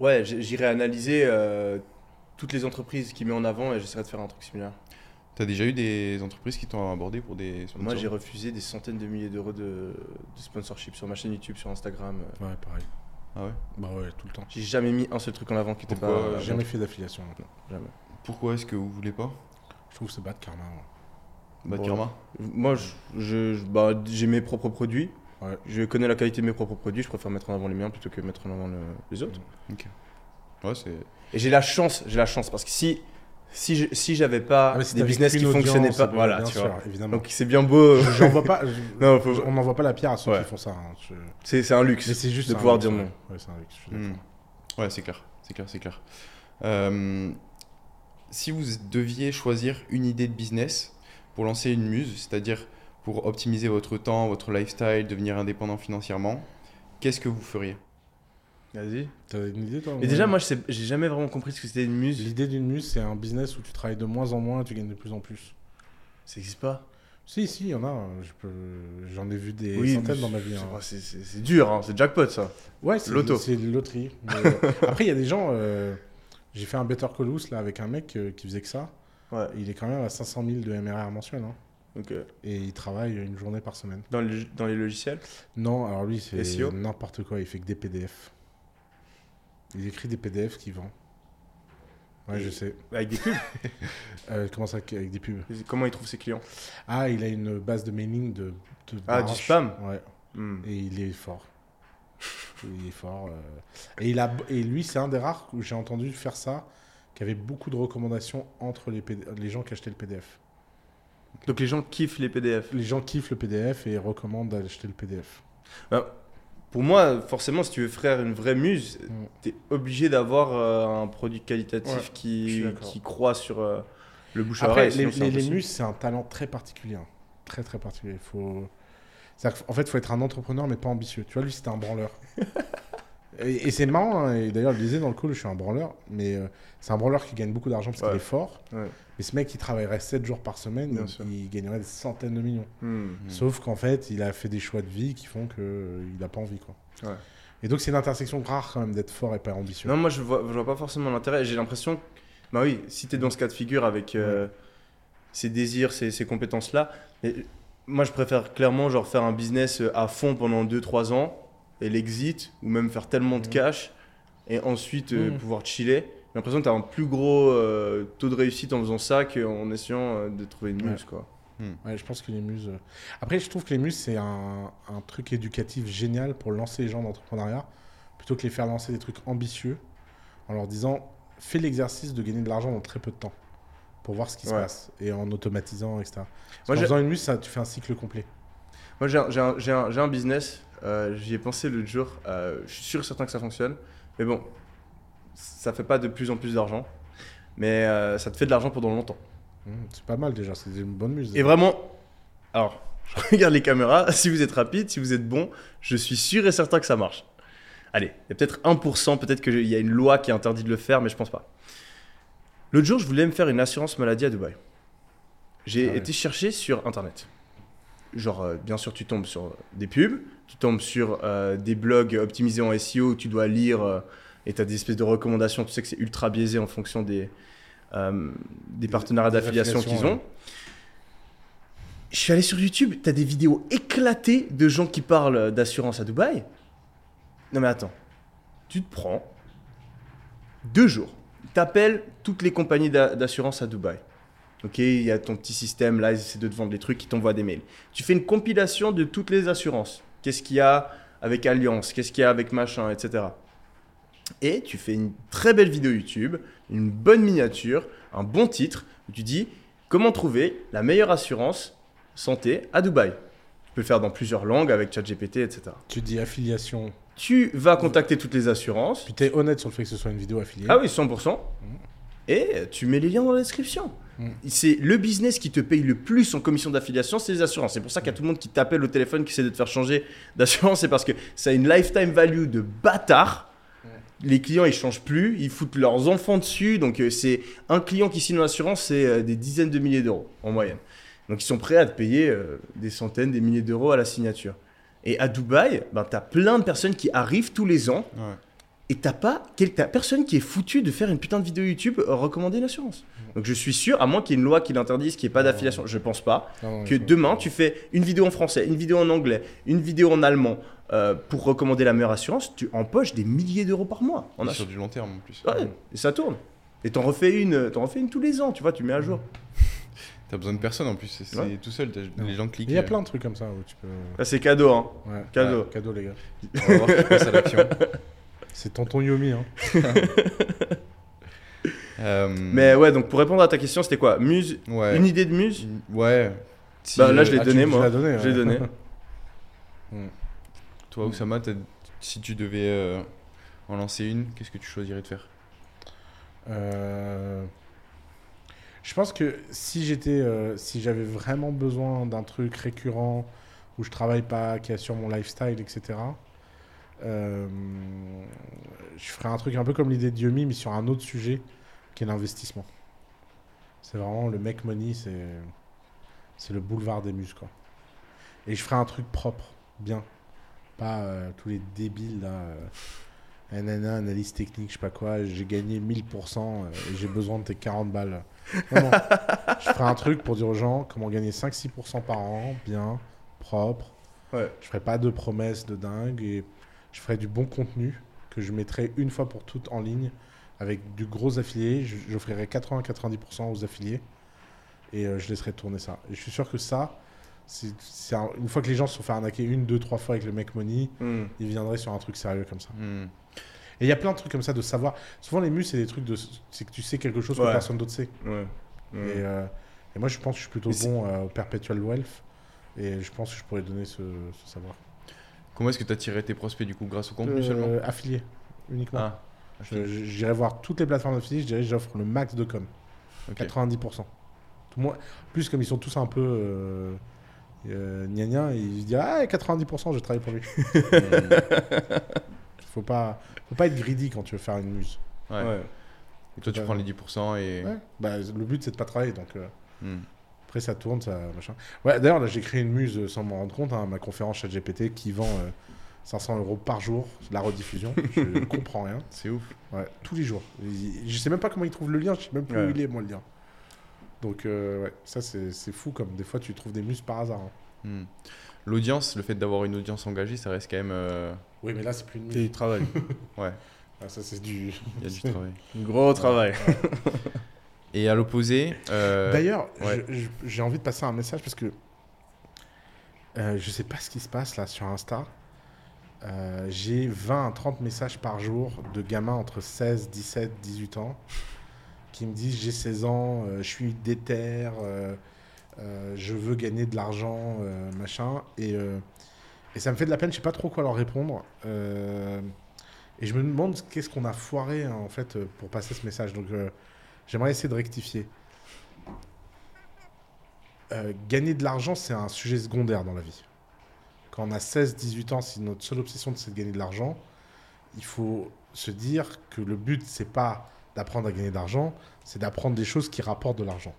ouais, j'irai analyser toutes les entreprises qu'il met en avant et j'essaierai de faire un truc similaire. T'as déjà eu des entreprises qui t'ont abordé pour des sponsors Moi, j'ai refusé des centaines de milliers d'euros de, de sponsorship sur ma chaîne YouTube, sur Instagram. Ouais, pareil. Ah ouais? Bah ouais, tout le temps. J'ai jamais mis un seul truc en avant qui était pas. Pourquoi, euh, J'ai jamais fait d'affiliation. jamais. Pourquoi est-ce que vous voulez pas? Je trouve que c'est bad karma. ouais. Bad Bon. karma? Moi, je- je- je- bah, j'ai mes propres produits. Ouais. Je connais la qualité de mes propres produits. Je préfère mettre en avant les miens plutôt que mettre en avant le- les autres. Ouais, c'est. Et j'ai la chance, j'ai la chance parce que si si je- si j'avais pas Ah, des business qui fonctionnaient pas, voilà, tu sûr, vois. évidemment. Donc c'est bien beau. J'en vois pas. je- non, faut- On n'envoie pas la pierre à ceux Ouais. qui font ça. hein. Je- c'est un luxe. C'est juste de pouvoir luxe, dire non. Ouais, c'est un luxe. je suis Hmm. Ouais, c'est clair, c'est clair, c'est clair. Euh, si vous deviez choisir une idée de business pour lancer une muse, c'est-à-dire pour optimiser votre temps, votre lifestyle, devenir indépendant financièrement, qu'est-ce que vous feriez? Vas-y. T'as une idée toi Et déjà, moi, je j'ai jamais vraiment compris ce que c'était une muse. L'idée d'une muse, c'est un business où tu travailles de moins en moins, tu gagnes de plus en plus. Ça existe pas? Si, si, il y en a. je peux- J'en ai vu des Oui, centaines dans ma vie. c'est- hein. C'est dur, hein, c'est jackpot ça. Ouais, c'est une loterie. Mais, euh, après, il y a des gens. euh, J'ai fait un Better Call là avec un mec euh, qui faisait que ça. Ouais. Il est quand même à 500 000 de MRR mensuel. hein. Et il travaille une journée par semaine. dans, les, dans les logiciels? Non, alors lui, c'est SEO? n'importe quoi. Il fait que des PDF. Il écrit des PDF qu'il vend. Ouais, Et- je sais. Avec des pubs. Euh, comment ça, avec des pubs? Comment il trouve ses clients? Ah, il a une base de mailing de. de Ah, du spam? Ouais. Hmm. Et il est fort. il est fort. euh. Et, il a, et lui, c'est un des rares où j'ai entendu faire ça, qui avait beaucoup de recommandations entre les, PD les gens qui achetaient le PDF. Donc les gens kiffent les PDF. Les gens kiffent le PDF et recommandent d'acheter le PDF. Pour moi, forcément, si tu veux faire une vraie muse, Mm. t'es obligé d'avoir euh, un produit qualitatif Ouais, qui, qui croit sur euh, le bouche à Après, oreille. les, muses, c'est un talent très particulier. hein. Très, très particulier. Faut... qu'en fait, il faut être un entrepreneur, mais pas ambitieux. Tu vois, lui, c'était un branleur. et et c'est marrant, hein, et d'ailleurs, je le disais dans le call, je suis un branleur, mais euh, c'est un branleur qui gagne beaucoup d'argent parce Ouais. qu'il est fort. Ouais. Mais ce mec, il travaillerait 7 jours par semaine, Bien il, sûr. il gagnerait des centaines de millions. Hmm. Hmm. Sauf qu'en fait, il a fait des choix de vie qui font qu'il n'a pas envie. Quoi. Ouais. Et donc, c'est une intersection rare quand même d'être fort et pas ambitieux. Non, moi je vois, je vois pas forcément l'intérêt. J'ai l'impression, bah oui, si t'es dans ce cas de figure avec euh, ces désirs, ces, ces compétences-là, mais moi je préfère clairement genre faire un business à fond pendant 2-3 ans et l'exit ou même faire tellement de Mhm. cash et ensuite euh, Mhm. pouvoir chiller. J'ai l'impression que t'as un plus gros euh, taux de réussite en faisant ça qu'en essayant euh, de trouver une Ouais. muse quoi. Ouais, je pense que les muses. Après, je trouve que les muses, c'est un, un truc éducatif génial pour lancer les gens d'entrepreneuriat, plutôt que les faire lancer des trucs ambitieux en leur disant fais l'exercice de gagner de l'argent dans très peu de temps pour voir ce qui se passe et en automatisant, etc. Moi, j'ai- faisant une muse, ça, tu fais un cycle complet. Moi, un, un- j'ai un business, euh, j'y ai pensé l'autre jour, euh, je suis sûr et certain que ça fonctionne, mais bon, ça fait pas de plus en plus d'argent, mais euh, ça te fait de l'argent pendant longtemps. Mmh, c'est pas mal déjà, c'est une bonne muse. Et vraiment, alors, je regarde les caméras, si vous êtes rapide, si vous êtes bon, je suis sûr et certain que ça marche. Allez, il y a peut-être 1%, peut-être qu'il y a une loi qui interdit de le faire, mais je pense pas. L'autre jour, je voulais me faire une assurance maladie à Dubaï. J'ai Ah ouais. été chercher sur Internet. Genre, euh, bien sûr, tu tombes sur des pubs, tu tombes sur euh, des blogs optimisés en SEO où tu dois lire euh, et tu as des espèces de recommandations. Tu sais que c'est ultra biaisé en fonction des, euh, des partenariats d'affiliation qu'ils ont. Je suis allé sur YouTube, tu as des vidéos éclatées de gens qui parlent d'assurance à Dubaï. Non mais attends, tu te prends deux jours, t'appelles toutes les compagnies d'a- d'assurance à Dubaï. Ok, il y a ton petit système, là, ils essaient de te vendre des trucs, ils t'envoient des mails. Tu fais une compilation de toutes les assurances. Qu'est-ce qu'il y a avec Alliance, qu'est-ce qu'il y a avec machin, etc. Et tu fais une très belle vidéo YouTube, une bonne miniature, un bon titre, où tu dis comment trouver la meilleure assurance santé à Dubaï. Tu peux le faire dans plusieurs langues avec ChatGPT, etc. Tu dis affiliation. Tu vas contacter toutes les assurances. Puis t'es honnête sur le fait que ce soit une vidéo affiliée. Ah oui, 100%. Et tu mets les liens dans la description. Mm. C'est le business qui te paye le plus en commission d'affiliation, c'est les assurances. C'est pour ça qu'il y a tout le monde qui t'appelle au téléphone, qui essaie de te faire changer d'assurance. C'est parce que ça a une lifetime value de bâtard. Les clients, ils changent plus, ils foutent leurs enfants dessus. Donc, euh, c'est un client qui signe une assurance, c'est euh, des dizaines de milliers d'euros en moyenne. Donc, ils sont prêts à te payer euh, des centaines, des milliers d'euros à la signature. Et à Dubaï, ben, tu as plein de personnes qui arrivent tous les ans Ouais. Et t'as pas t'as personne qui est foutu de faire une putain de vidéo YouTube euh, recommander une assurance. Donc je suis sûr, à moins qu'il y ait une loi qui l'interdise, qu'il n'y ait pas d'affiliation, je pense pas, Non, non, que demain tu fais une vidéo en français, une vidéo en anglais, une vidéo en allemand euh, pour recommander la meilleure assurance, tu empoches des milliers d'euros par mois en sur du long terme en plus. Ouais, et ça tourne. Et t'en refais une, t'en refais une tous les ans, tu vois, tu mets à jour. T'as besoin de personne en plus, c'est Ouais. tout seul, les gens cliquent. Il y a euh, plein de trucs comme ça où tu peux. Là c'est cadeau, hein. Ouais. Cadeau. Cadeau, les gars. On va voir qui passe à l'action. C'est tonton Yomi. Hein. Euh, Mais ouais, donc pour répondre à ta question, c'était quoi? Muse, ouais. une idée de muse? Ouais. Si, Bah, là, je l'ai Ah, donné, moi. Je l'ai donné. Toi, Oussama, si tu devais euh, en lancer une, qu'est-ce que tu choisirais de faire? Euh, Je pense que si j'étais, euh, si j'avais vraiment besoin d'un truc récurrent où je travaille pas, qui assure mon lifestyle, etc. euh, je ferais un truc un peu comme l'idée de Yomi, mais sur un autre sujet, qui est l'investissement. C'est vraiment le mec money, c'est c'est le boulevard des muses quoi. Et je ferais un truc propre, bien, pas euh, tous les débiles là. euh, Nanana, analyse technique, je sais pas quoi, j'ai gagné 1000% euh, et j'ai besoin de tes 40 balles. Non, non. je ferai un truc pour dire aux gens comment gagner 5-6% par an, bien, propre. Ouais. Je ferai pas de promesses de dingue et je ferai du bon contenu que je mettrai une fois pour toutes en ligne avec du gros affilié. J'offrirai 80-90% aux affiliés et euh, je laisserai tourner ça. Et je suis sûr que ça, c'est c'est un- une fois que les gens se sont fait arnaquer une, deux, trois fois avec le mec money, Hmm. ils viendraient sur un truc sérieux comme ça. Hmm. Et il y a plein de trucs comme ça de savoir. Souvent, les mus, c'est des trucs de. C'est que tu sais quelque chose que personne d'autre sait. Ouais. Hmm. Et, euh, et moi, je pense que je suis plutôt Mais bon euh, au perpetual wealth. Et je pense que je pourrais donner ce, ce savoir. Comment est-ce que tu as tiré tes prospects du coup Grâce au contenu seulement Euh, affilié, uniquement. Ah, J'irai voir toutes les plateformes d'affiliés. Je dirais que j'offre le max de com. ok. 90%. Tout moi, plus, comme ils sont tous un peu. Euh, euh, gna gna, ils se disent Ah, 90%, je travaille pour lui. faut, pas, faut pas être greedy quand tu veux faire une muse. Ouais. Ouais. Et toi, tu prends les 10% et. Ouais. Bah, le but, c'est de pas travailler. Donc. euh, Hmm. Après, ça tourne, ça machin. Ouais, d'ailleurs, là, j'ai créé une muse euh, sans m'en rendre compte. hein, ma conférence chat GPT qui vend euh, 500 euros par jour, la rediffusion. je ne comprends rien. C'est ouf. Ouais, tous les jours. Il- Je sais même pas comment il trouve le lien. Je sais même plus Ouais. où il est, moi, le lien. Donc, euh, ouais, ça, c'est c'est fou. Comme des fois, tu trouves des muses par hasard. hein. Hmm. L'audience, le fait d'avoir une audience engagée, ça reste quand même. euh, Oui, mais là, c'est plus une muse. Et il travaille. Ouais, Ah, ça, c'est du. il y a du travail. Gros travail. Et à l'opposé. euh, D'ailleurs, ouais. j'ai envie de passer un message parce que euh, je sais pas ce qui se passe là sur Insta. Euh, j'ai 20 à 30 messages par jour de gamins entre 16, 17, 18 ans qui me disent j'ai 16 ans, euh, je suis déter, je veux gagner de l'argent, machin. Et, et ça me fait de la peine, je sais pas trop quoi leur répondre. Et je me demande qu'est-ce qu'on a foiré hein, en fait pour passer ce message. Donc j'aimerais essayer de rectifier. Euh, gagner de l'argent, c'est un sujet secondaire dans la vie. Quand on a 16-18 ans, si notre seule obsession c'est de gagner de l'argent, il faut se dire que le but, c'est pas d'apprendre à gagner de l'argent, c'est d'apprendre des choses qui rapportent de l'argent.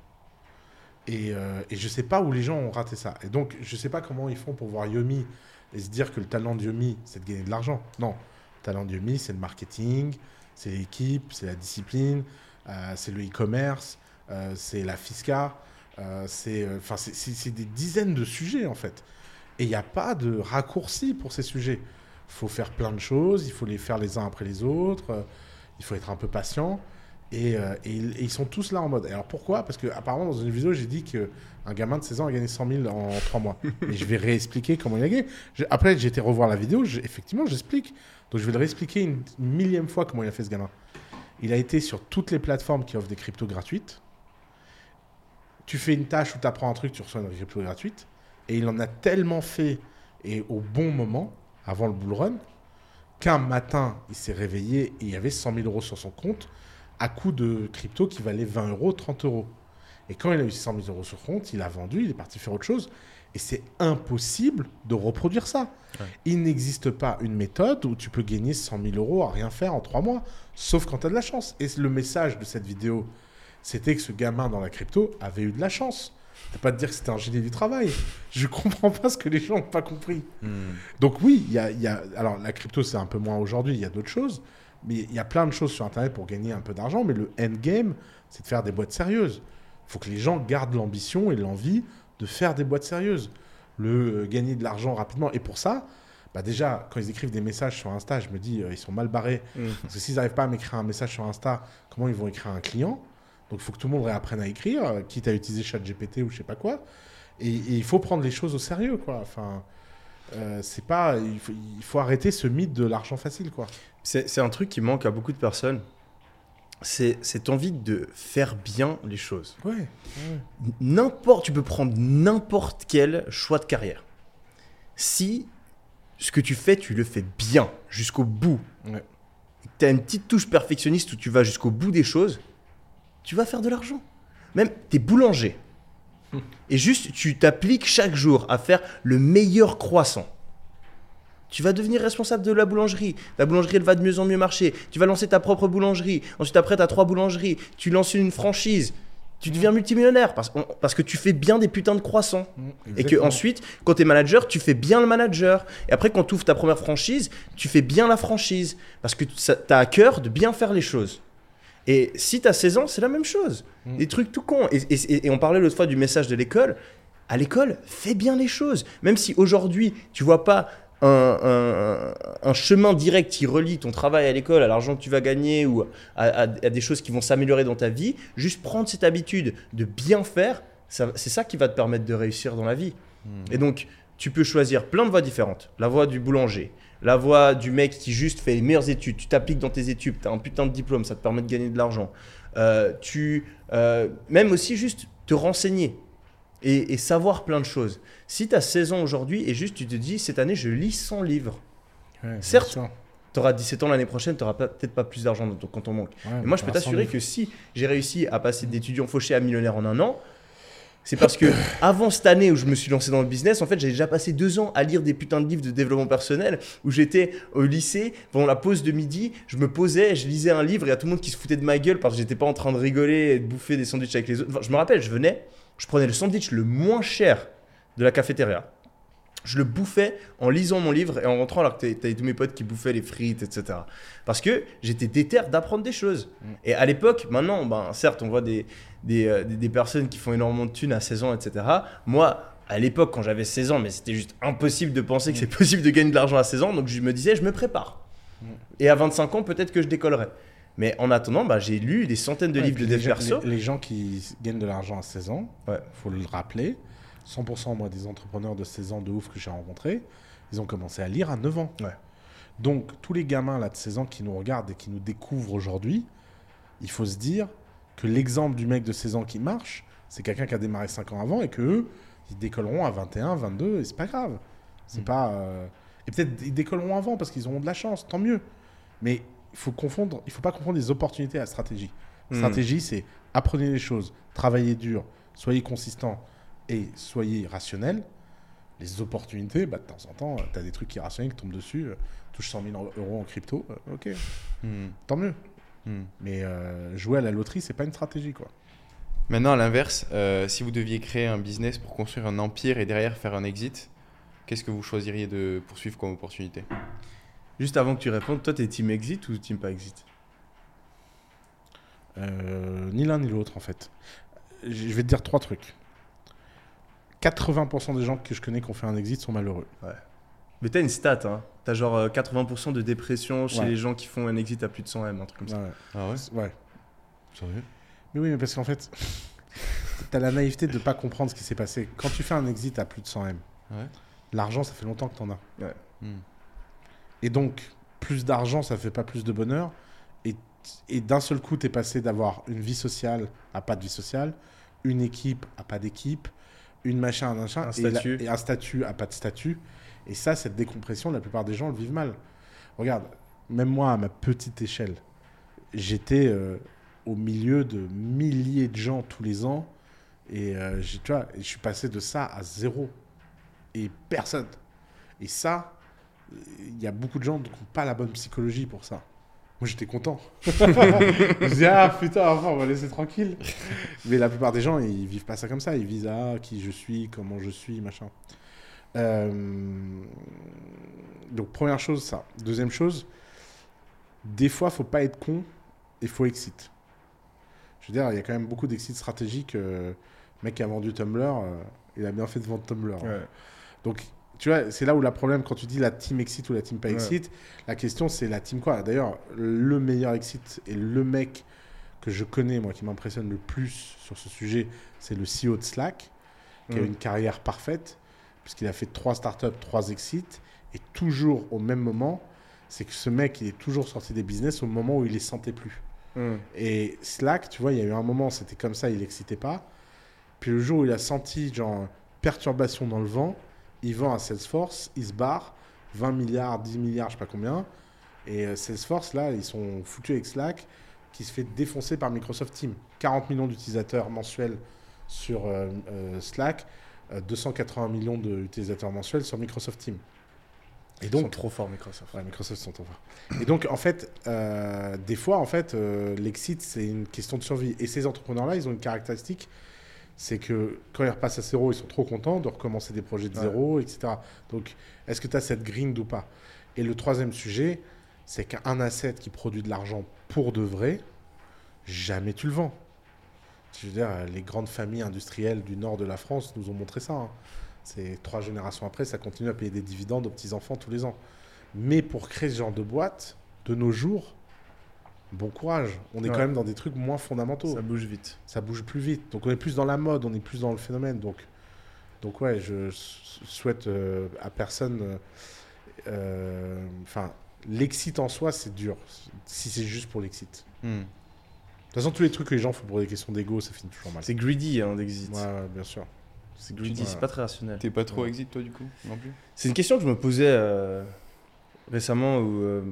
Et, euh, et je sais pas où les gens ont raté ça. Et donc, je sais pas comment ils font pour voir Yomi et se dire que le talent de Yomi, c'est de gagner de l'argent. Non, le talent de Yomi, c'est le marketing, c'est l'équipe, c'est la discipline, c'est le e-commerce, euh, c'est la fisca, euh, c'est euh, des dizaines de sujets en fait. Et il n'y a pas de raccourci pour ces sujets. Il faut faire plein de choses, il faut les faire les uns après les autres, euh, il faut être un peu patient. Et, euh, et ils- et ils sont tous là en mode. Alors pourquoi? Parce que apparemment dans une vidéo j'ai dit qu'un gamin de 16 ans a gagné 100 000 en 3 mois. Et je vais réexpliquer comment il a gagné. Je- Après j'ai été revoir la vidéo, effectivement j'explique. Donc je vais le réexpliquer une millième fois comment il a fait ce gamin. Il a été sur toutes les plateformes qui offrent des cryptos gratuites. Tu fais une tâche où tu apprends un truc, tu reçois une crypto gratuite. Et il en a tellement fait, et au bon moment, avant le bull run, qu'un matin, il s'est réveillé et il y avait 100 000 euros sur son compte, à coup de crypto qui valait 20 euros, 30 euros. Et quand il a eu 100 000 euros sur compte, il a vendu, il est parti faire autre chose. Et c'est impossible de reproduire ça. Ouais. Il n'existe pas une méthode où tu peux gagner 100 000 euros à rien faire en trois mois, sauf quand tu as de la chance. Et le message de cette vidéo, c'était que ce gamin dans la crypto avait eu de la chance. Je peux pas te dire que c'était un génie du travail. Je comprends pas ce que les gens n'ont pas compris. Donc oui, il y a, il y a- alors la crypto c'est un peu moins aujourd'hui, il y a d'autres choses, mais il y a plein de choses sur Internet pour gagner un peu d'argent, mais le endgame, c'est de faire des boîtes sérieuses. Il faut que les gens gardent l'ambition et l'envie de faire des boîtes sérieuses, le euh, gagner de l'argent rapidement. Et pour ça, bah déjà, quand ils écrivent des messages sur Insta, je me dis, euh, ils sont mal barrés. Mm. Parce que s'ils n'arrivent pas à m'écrire un message sur Insta, comment ils vont écrire un client? Donc il faut que tout le monde réapprenne à écrire, euh, quitte à utiliser ChatGPT ou je sais pas quoi. Et, et il faut prendre les choses au sérieux, quoi. Enfin, c'est pas, il faut, il faut arrêter ce mythe de l'argent facile, quoi. C'est un truc qui manque à beaucoup de personnes. C'est cette envie de faire bien les choses. Ouais. N'importe, tu peux prendre n'importe quel choix de carrière. Si ce que tu fais, tu le fais bien, jusqu'au bout, Ouais. tu as une petite touche perfectionniste où tu vas jusqu'au bout des choses, tu vas faire de l'argent. Même, tu es boulanger. Et juste, tu t'appliques chaque jour à faire le meilleur croissant. Tu vas devenir responsable de la boulangerie. Ta boulangerie, elle va de mieux en mieux marcher. Tu vas lancer ta propre boulangerie. Ensuite, après, tu as trois boulangeries. Tu lances une franchise. Tu deviens multimillionnaire parce, on- parce que tu fais bien des putins de croissants. Et que ensuite, quand tu es manager, tu fais bien le manager. Et après, quand tu ouvres ta première franchise, tu fais bien la franchise. Parce que tu as à cœur de bien faire les choses. Et si tu as 16 ans, c'est la même chose. Mm. Des trucs tout cons. Et, et- et on parlait l'autre fois du message de l'école. À l'école, fais bien les choses. Même si aujourd'hui, tu vois pas un, un- un chemin direct qui relie ton travail à l'école, à l'argent que tu vas gagner ou à, à- à des choses qui vont s'améliorer dans ta vie, juste prendre cette habitude de bien faire, c'est ça qui va te permettre de réussir dans la vie. Et donc, tu peux choisir plein de voies différentes. La voie du boulanger, la voie du mec qui juste fait les meilleures études. Tu t'appliques dans tes études, tu as un putain de diplôme, ça te permet de gagner de l'argent. Euh, tu, euh, même aussi juste te renseigner et, et savoir plein de choses. Si tu as 16 ans aujourd'hui et juste tu te dis, cette année, je lis 100 livres. Ouais, certes. Tu auras 17 ans l'année prochaine, tu n'auras peut-être pas plus d'argent dans ton compte en banque. Ouais, Et moi, je peux t'assurer que si j'ai réussi à passer d'étudiant fauché à millionnaire en un an, c'est parce que avant cette année où je me suis lancé dans le business, en fait, j'ai déjà passé deux ans à lire des putains de livres de développement personnel où j'étais au lycée, pendant la pause de midi, je me posais, je lisais un livre et il y a tout le monde qui se foutait de ma gueule parce que j'étais pas en train de rigoler et de bouffer des sandwichs avec les autres. Enfin, je me rappelle, je venais, je prenais le sandwich le moins cher de la cafétéria. Je le bouffais en lisant mon livre et en rentrant alors que t'avais tous mes potes qui bouffaient les frites, etc. Parce que j'étais déter d'apprendre des choses. Et à l'époque, maintenant, ben, certes, on voit des, des, euh, des- des personnes qui font énormément de thunes à 16 ans, etc. Moi, à l'époque, quand j'avais 16 ans, mais c'était juste impossible de penser que c'est possible de gagner de l'argent à 16 ans, donc je me disais, je me prépare. Et à 25 ans, peut-être que je décollerai. Mais en attendant, bah, j'ai lu des centaines de Ouais, livres de dev perso. Les, les gens qui gagnent de l'argent à 16 ans, Ouais. faut le rappeler, 100% moi des entrepreneurs de 16 ans de ouf que j'ai rencontrés, ils ont commencé à lire à 9 ans. Ouais. Donc tous les gamins là de 16 ans qui nous regardent et qui nous découvrent aujourd'hui, il faut se dire que l'exemple du mec de 16 ans qui marche, c'est quelqu'un qui a démarré 5 ans avant et que eux, ils décolleront à 21, 22 et c'est pas grave. C'est Mm. pas euh, et peut-être ils décolleront avant parce qu'ils auront de la chance, tant mieux. Mais il faut confondre, il faut pas confondre les opportunités à la stratégie. Hmm. Stratégie, c'est apprenez les choses, travaillez dur, soyez consistant et soyez rationnel. Les opportunités, bah, de temps en temps, tu as des trucs irrationnels qui tombent dessus, euh, touche 100 000 euros en crypto, euh, ok, Hmm. tant mieux. Hmm. Mais euh, jouer à la loterie, c'est pas une stratégie, quoi. Maintenant, à l'inverse, euh, si vous deviez créer un business pour construire un empire et derrière faire un exit, qu'est-ce que vous choisiriez de poursuivre comme opportunité? Juste avant que tu répondes, toi, t'es team exit ou team pas exit Euh, ni l'un ni l'autre, en fait. Je vais te dire trois trucs. 80% des gens que je connais qui ont fait un exit sont malheureux. Mais t'as une stat, hein. T'as genre euh, 80% de dépression chez Ouais. les gens qui font un exit à plus de 100 M, un truc comme ça. Ouais, Ah ouais ouais. Sérieux Mais oui, mais parce qu'en fait, t'as la naïveté de pas comprendre ce qui s'est passé. Quand tu fais un exit à plus de 100 M, Ouais. l'argent, ça fait longtemps que t'en as. Hmm. Et donc, plus d'argent, ça fait pas plus de bonheur. Et, et d'un seul coup, t'es passé d'avoir une vie sociale à pas de vie sociale, une équipe à pas d'équipe, une machin, un machin, Un et, la- et un statut a pas de statut. Et ça, cette décompression, la plupart des gens le vivent mal. Regarde, même moi, à ma petite échelle, j'étais euh, au milieu de milliers de gens tous les ans. Et euh, tu vois, je suis passé de ça à zéro. Et personne. Et ça, il y a beaucoup de gens qui n'ont pas la bonne psychologie pour ça. Moi, j'étais content. je me disais, ah putain, enfin, on va laisser tranquille. Mais la plupart des gens, ils vivent pas ça comme ça. Ils visent à qui je suis, comment je suis, machin. Euh, Donc, première chose, ça. Deuxième chose, des fois, faut pas être con et faut exit. Je veux dire, il y a quand même beaucoup d'exit stratégiques. euh, le mec qui a vendu Tumblr, euh, il a bien fait de vendre Tumblr. Ouais. Donc, tu vois, c'est là où le problème, quand tu dis la team exit ou la team pas Ouais. exit, la question c'est la team quoi D'ailleurs, le meilleur exit et le mec que je connais, moi, qui m'impressionne le plus sur ce sujet, c'est le CEO de Slack, qui a une carrière parfaite, puisqu'il a fait trois startups, trois exits, et toujours au même moment, c'est que ce mec, il est toujours sorti des business au moment où il les sentait plus. Et Slack, tu vois, il y a eu un moment, c'était comme ça, il n'excitait pas. Puis le jour où il a senti, genre, perturbation dans le vent, il vend à Salesforce, il se barre, 20 milliards, 10 milliards, je sais pas combien. Et euh, Salesforce, là, ils sont foutus avec Slack, qui se fait défoncer par Microsoft Teams. 40 millions d'utilisateurs mensuels sur euh, euh, Slack, euh, 280 millions d'utilisateurs mensuels sur Microsoft Teams. Et Ils sont donc, trop forts, Microsoft. Ouais, Microsoft sont en forts. Et donc, en fait, des fois, en fait, l'exit, c'est une question de survie. Et ces entrepreneurs-là, ils ont une caractéristique, c'est que quand ils repassent à zéro, ils sont trop contents de recommencer des projets de Ouais. zéro, etc. Donc, est-ce que tu as cette grind ou pas? Et le troisième sujet, c'est qu'un asset qui produit de l'argent pour de vrai, jamais tu le vends. Je veux dire, les grandes familles industrielles du nord de la France nous ont montré ça. hein. C'est trois générations après, ça continue à payer des dividendes aux petits-enfants tous les ans. Mais pour créer ce genre de boîte, de nos jours, bon courage. On est Ouais. quand même dans des trucs moins fondamentaux. Ça bouge vite. Ça bouge plus vite. Donc on est plus dans la mode, on est plus dans le phénomène. Donc, donc ouais, je souhaite euh, à personne. euh, euh, Enfin, l'exit en soi, c'est dur. Si c'est juste pour l'exit. Hmm. De toute façon, tous les trucs que les gens font pour des questions d'ego, ça finit toujours mal. C'est greedy, hein, d'exit. Ouais, ouais, bien sûr. C'est greedy, Ouais. c'est pas très rationnel. T'es pas trop Ouais. exit toi du coup non plus? C'est une question que je me posais euh, récemment où euh,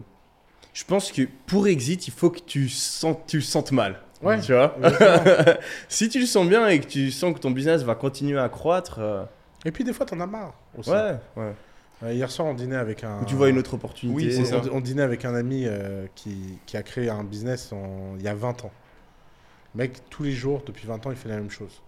je pense que pour exit, il faut que tu, sentes, tu le sentes mal. Ouais. Tu vois. Si tu le sens bien et que tu sens que ton business va continuer à croître, euh, Et puis des fois, t'en as marre aussi. ouais, ouais. Euh, hier soir, on dînait avec un. Ou tu vois une autre opportunité. Oui, on, ça. on- on dînait avec un ami euh, qui, qui a créé un business en- il y a 20 ans. Le Mec, tous les jours, depuis 20 ans, il fait la même chose.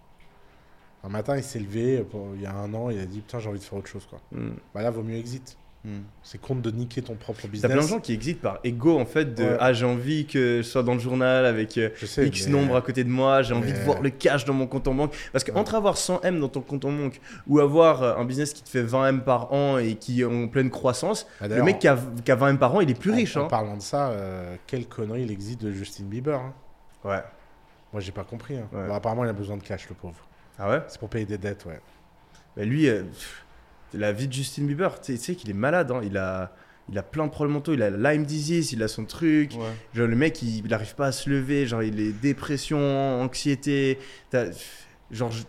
Un matin, il s'est levé, euh, pour- il y a un an, il a dit Putain, j'ai envie de faire autre chose. Quoi. Hmm. Bah là, vaut mieux exit. Hmm. C'est compte de niquer ton propre T'as business. plein de gens qui exitent par ego en fait de Ouais. ah j'ai envie que je sois dans le journal avec euh, sais, X mais- nombre à côté de moi, j'ai envie de voir le cash dans mon compte en banque. Parce Ouais. qu'entre avoir 100 M dans ton compte en banque ou avoir euh, un business qui te fait 20 M par an et qui est en pleine croissance, Bah, le mec qui a, qui a 20 M par an il est plus en- riche. En, hein. parlant de ça, euh, quelle connerie l'exit de Justin Bieber. hein. Ouais. Moi, j'ai pas compris. hein. Ouais. Apparemment, il a besoin de cash, le pauvre. Ah ouais? C'est pour payer des dettes, ouais. Bah lui, euh, pff, la vie de Justin Bieber, tu sais- qu'il est malade. hein. Il, a, il a plein de problèmes mentaux. Il a Lyme disease, il a son truc. Ouais. Genre le mec, il n'arrive pas à se lever. Genre il est dépression, anxiété. Genre je-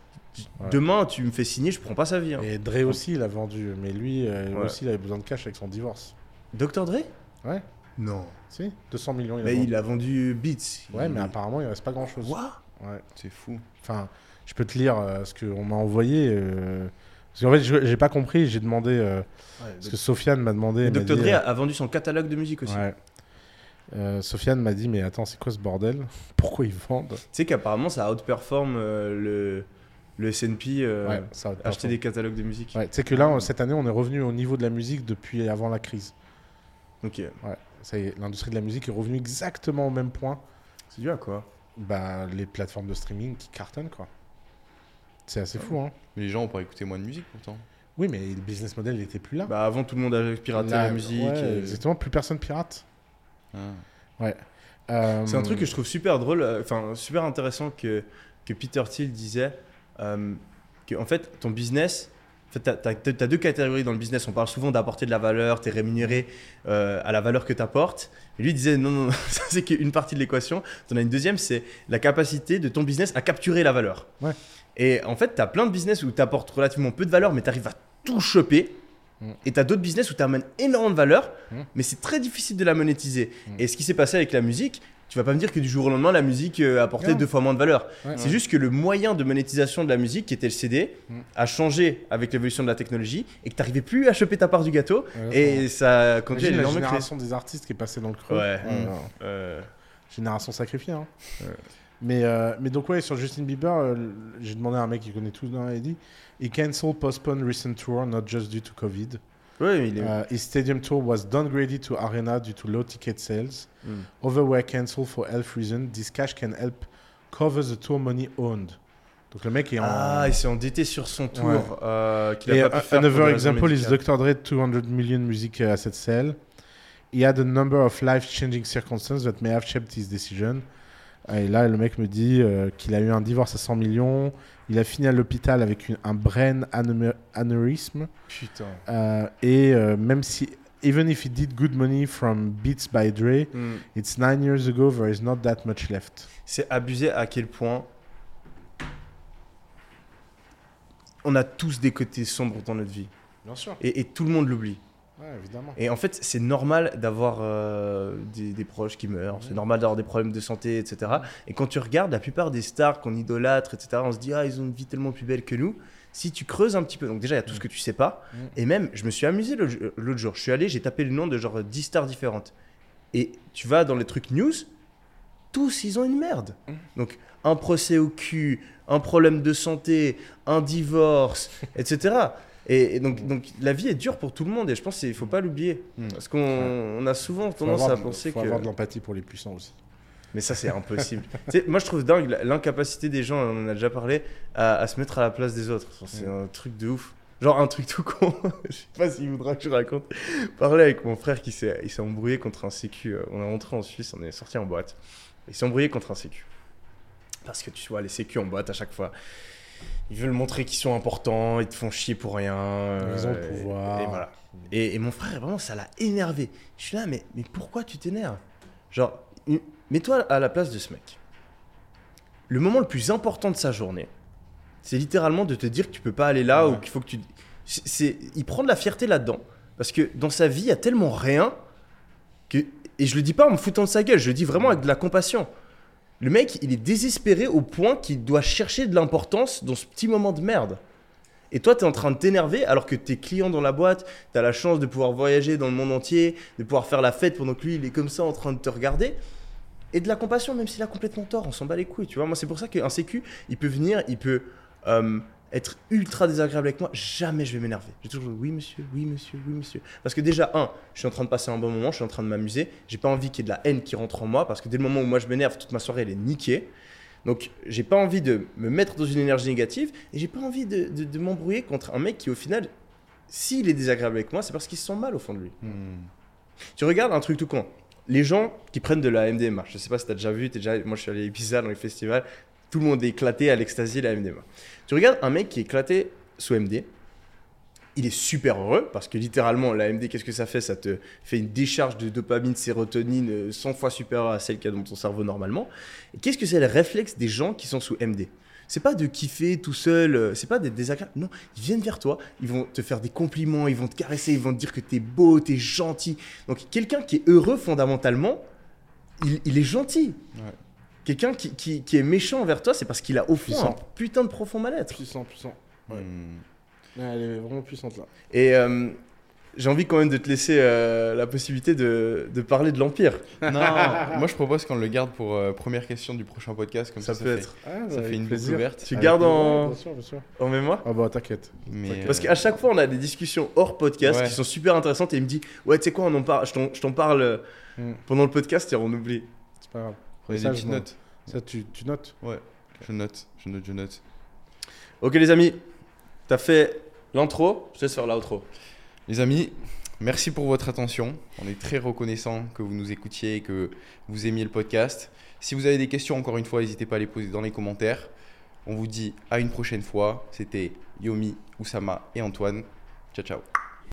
Ouais. demain, tu me fais signer, je prends pas sa vie. hein. Et Dre aussi, il a vendu. Mais lui euh, Ouais. aussi, il avait besoin de cash avec son divorce. Dr Dre? Ouais, Non. si 200 millions, il a Mais vendu. il a vendu Beats. Ouais, Il- mais apparemment, il reste pas grand-chose. Quoi? Ouais. C'est fou. Enfin, je peux te lire euh, ce qu'on m'a envoyé. euh, Parce qu'en fait, j'ai pas compris. J'ai demandé. euh, Parce que Sofiane m'a demandé. Dr Dre euh, a, a vendu son catalogue de musique aussi. ouais. Euh, Sofiane m'a dit Mais attends, c'est quoi ce bordel? Pourquoi ils vendent? Tu sais qu'apparemment ça outperforme euh, le, le S&P euh, Ouais, ça acheter des catalogues de musique. Ouais, tu sais que là, on- cette année, on est revenu au niveau de la musique depuis avant la crise. Ok. Ouais, ça y est, l'industrie de la musique est revenue exactement au même point. C'est dû à quoi? Bah, les plateformes de streaming qui cartonnent, quoi. C'est assez fou, hein. Mais les gens ont pas écouté moins de musique pourtant. Oui, mais le business model n'était plus là. Bah avant tout le monde a piraté Là, la musique. ouais, et- Exactement, plus personne pirate. Ah. Euh, C'est un truc que je trouve super drôle, euh, enfin super intéressant que, que Peter Thiel disait. euh, que en fait ton business, fait, t'as, t'as- t'as deux catégories dans le business. On parle souvent d'apporter de la valeur, tu es rémunéré euh, à la valeur que tu apportes. Et lui il disait non, non, non, ça c'est qu'une partie de l'équation. Tu en as une deuxième, c'est la capacité de ton business à capturer la valeur. Ouais. Et en fait, tu as plein de business où tu apportes relativement peu de valeur, mais tu arrives à tout choper. Mm. Et tu as d'autres business où tu amènes énormément de valeur, Mm. mais c'est très difficile de la monétiser. Mm. Et ce qui s'est passé avec la musique, tu vas pas me dire que du jour au lendemain, la musique euh, apportait deux fois moins de valeur. Ouais. C'est juste que le moyen de monétisation de la musique, qui était le CD, a changé avec l'évolution de la technologie et que tu n'arrivais plus à choper ta part du gâteau. Et ça a conduit à la génération des artistes qui est passée dans le creux. Ouais. Euh, Euh, Génération sacrifiée. Hein. Mais, euh, mais donc, ouais, sur Justin Bieber, euh, j'ai demandé à un mec qui connaît tout dans il dit He cancelled, postponed recent tour, not just due to COVID. ouais, il est. Uh, his stadium tour was downgraded to arena due to low ticket sales. Mm. Other were cancelled for health reasons. This cash can help cover the tour money owned. Donc le mec est en. Ah, il s'est endetté sur son tour. Ouais. euh, qu'il a Et pas pu uh, faire another example is. Dr. Dre 200 million music uh, asset sale. He had a number of life-changing circumstances that may have shaped his decision. Ah, Et là, le mec me dit euh, qu'il a eu un divorce à 100 millions. Il a fini à l'hôpital avec une- un brain aneurysme. aneurysme. Putain. Euh, et euh, même si, even if he did good money from Beats by Dre, Mm. it's nine years ago, there is not that much left. C'est abusé à quel point on a tous des côtés sombres dans notre vie. Bien sûr. Et, et tout le monde l'oublie. Ouais, évidemment. Et en fait, c'est normal d'avoir euh, des, des proches qui meurent, c'est normal d'avoir des problèmes de santé, etc. Et quand tu regardes la plupart des stars qu'on idolâtre, etc., on se dit, ah, ils ont une vie tellement plus belle que nous. Si tu creuses un petit peu, donc déjà, il y a tout ce que tu sais pas. Et même, je me suis amusé l'autre jour. Je suis allé, j'ai tapé le nom de genre 10 stars différentes. Et tu vas dans les trucs news, tous, ils ont une merde. Donc, un procès au cul, un problème de santé, un divorce, etc. Et, et donc, donc, la vie est dure pour tout le monde et je pense qu'il ne faut pas l'oublier. Mm. Parce qu'on on a souvent tendance avoir à penser faut que. avoir de l'empathie pour les puissants aussi. Mais ça, c'est impossible. Tu sais, moi, je trouve dingue l'incapacité des gens, on en a déjà parlé, à, à se mettre à la place des autres. C'est un truc de ouf. Genre un truc tout con. je sais pas s'il voudra que je raconte. Parler avec mon frère qui s'est il s'est embrouillé contre un sécu. euh, On est rentré en Suisse, on est sorti en boîte. Il s'est embrouillé contre un sécu. Parce que tu vois, les sécu en boîte à chaque fois. Ils veulent montrer qu'ils sont importants, ils te font chier pour rien. Ils ont le euh, pouvoir. Et, voilà. Et, et mon frère, vraiment, ça l'a énervé. Je suis là, mais, mais pourquoi tu t'énerves? Genre, mets-toi à la place de ce mec. Le moment le plus important de sa journée, c'est littéralement de te dire que tu peux pas aller là Ouais. ou qu'il faut que tu. C'est, il prend de la fierté là-dedans. Parce que dans sa vie, il y a tellement rien que. Et je le dis pas en me foutant de sa gueule, je le dis vraiment avec de la compassion. Le mec, il est désespéré au point qu'il doit chercher de l'importance dans ce petit moment de merde. Et toi, tu es en train de t'énerver alors que tes clients dans la boîte, tu as la chance de pouvoir voyager dans le monde entier, de pouvoir faire la fête pendant que lui, il est comme ça en train de te regarder. Et de la compassion, même s'il a complètement tort, on s'en bat les couilles, tu vois. Moi, c'est pour ça qu'un sécu, il peut venir, il peut euh, être ultra désagréable avec moi. Jamais je vais m'énerver. J'ai toujours dit, oui, monsieur, oui, monsieur, oui, monsieur. Parce que déjà, un, je suis en train de passer un bon moment, je suis en train de m'amuser. J'ai pas envie qu'il y ait de la haine qui rentre en moi, parce que dès le moment où moi je m'énerve, toute ma soirée, elle est niquée. Donc, j'ai pas envie de me mettre dans une énergie négative et j'ai pas envie de, de- de m'embrouiller contre un mec qui, au final, s'il est désagréable avec moi, c'est parce qu'il se sent mal au fond de lui. Tu regardes un truc tout con. Les gens qui prennent de la MDMA, je sais pas si tu as déjà vu, déjà, moi je suis allé à Ibiza dans les festivals, tout le monde est éclaté à l'extasie de la MDMA. Tu regardes un mec qui est éclaté sous MD, il est super heureux parce que littéralement la MD qu'est-ce que ça fait? Ça te fait une décharge de dopamine, sérotonine euh, 100 fois supérieure à celle qu'il y a dans ton cerveau normalement. Et qu'est-ce que c'est le réflexe des gens qui sont sous MD c'est pas de kiffer tout seul, euh, c'est pas d'être désagréable. Non, ils viennent vers toi, ils vont te faire des compliments, ils vont te caresser, ils vont te dire que t'es beau, t'es gentil. Donc quelqu'un qui est heureux fondamentalement, il, est gentil. Quelqu'un qui, qui- qui est méchant envers toi, c'est parce qu'il a au fond Puissant. un putain de profond mal-être. Puissant, puissant. Ouais. Ouais, elle est vraiment puissante là. Et euh, j'ai envie quand même de te laisser euh, la possibilité de, de parler de l'Empire. Non, moi je propose qu'on le garde pour euh, première question du prochain podcast. Comme ça, Ça peut être Ah, Ça avec fait une plaisir. ouverte. Tu Avec gardes plaisir, en, Bien sûr, bien sûr. en mémoire? Ah bah t'inquiète. Parce qu'à chaque fois, on a des discussions hors podcast Ouais. qui sont super intéressantes et il me dit Ouais, tu sais quoi, on en parle, je t'en- je t'en parle Hmm. pendant le podcast et on oublie. C'est pas grave. Prenez ça, des je petites notes. Ça, tu, tu notes Ouais, je note, je note, je note. Ok, les amis, t'as fait l'intro, je te laisse faire l'outro. Les amis, merci pour votre attention. On est très reconnaissant que vous nous écoutiez et que vous aimiez le podcast. Si vous avez des questions, encore une fois, n'hésitez pas à les poser dans les commentaires. On vous dit à une prochaine fois. C'était Yomi, Oussama et Antoine. Ciao, ciao.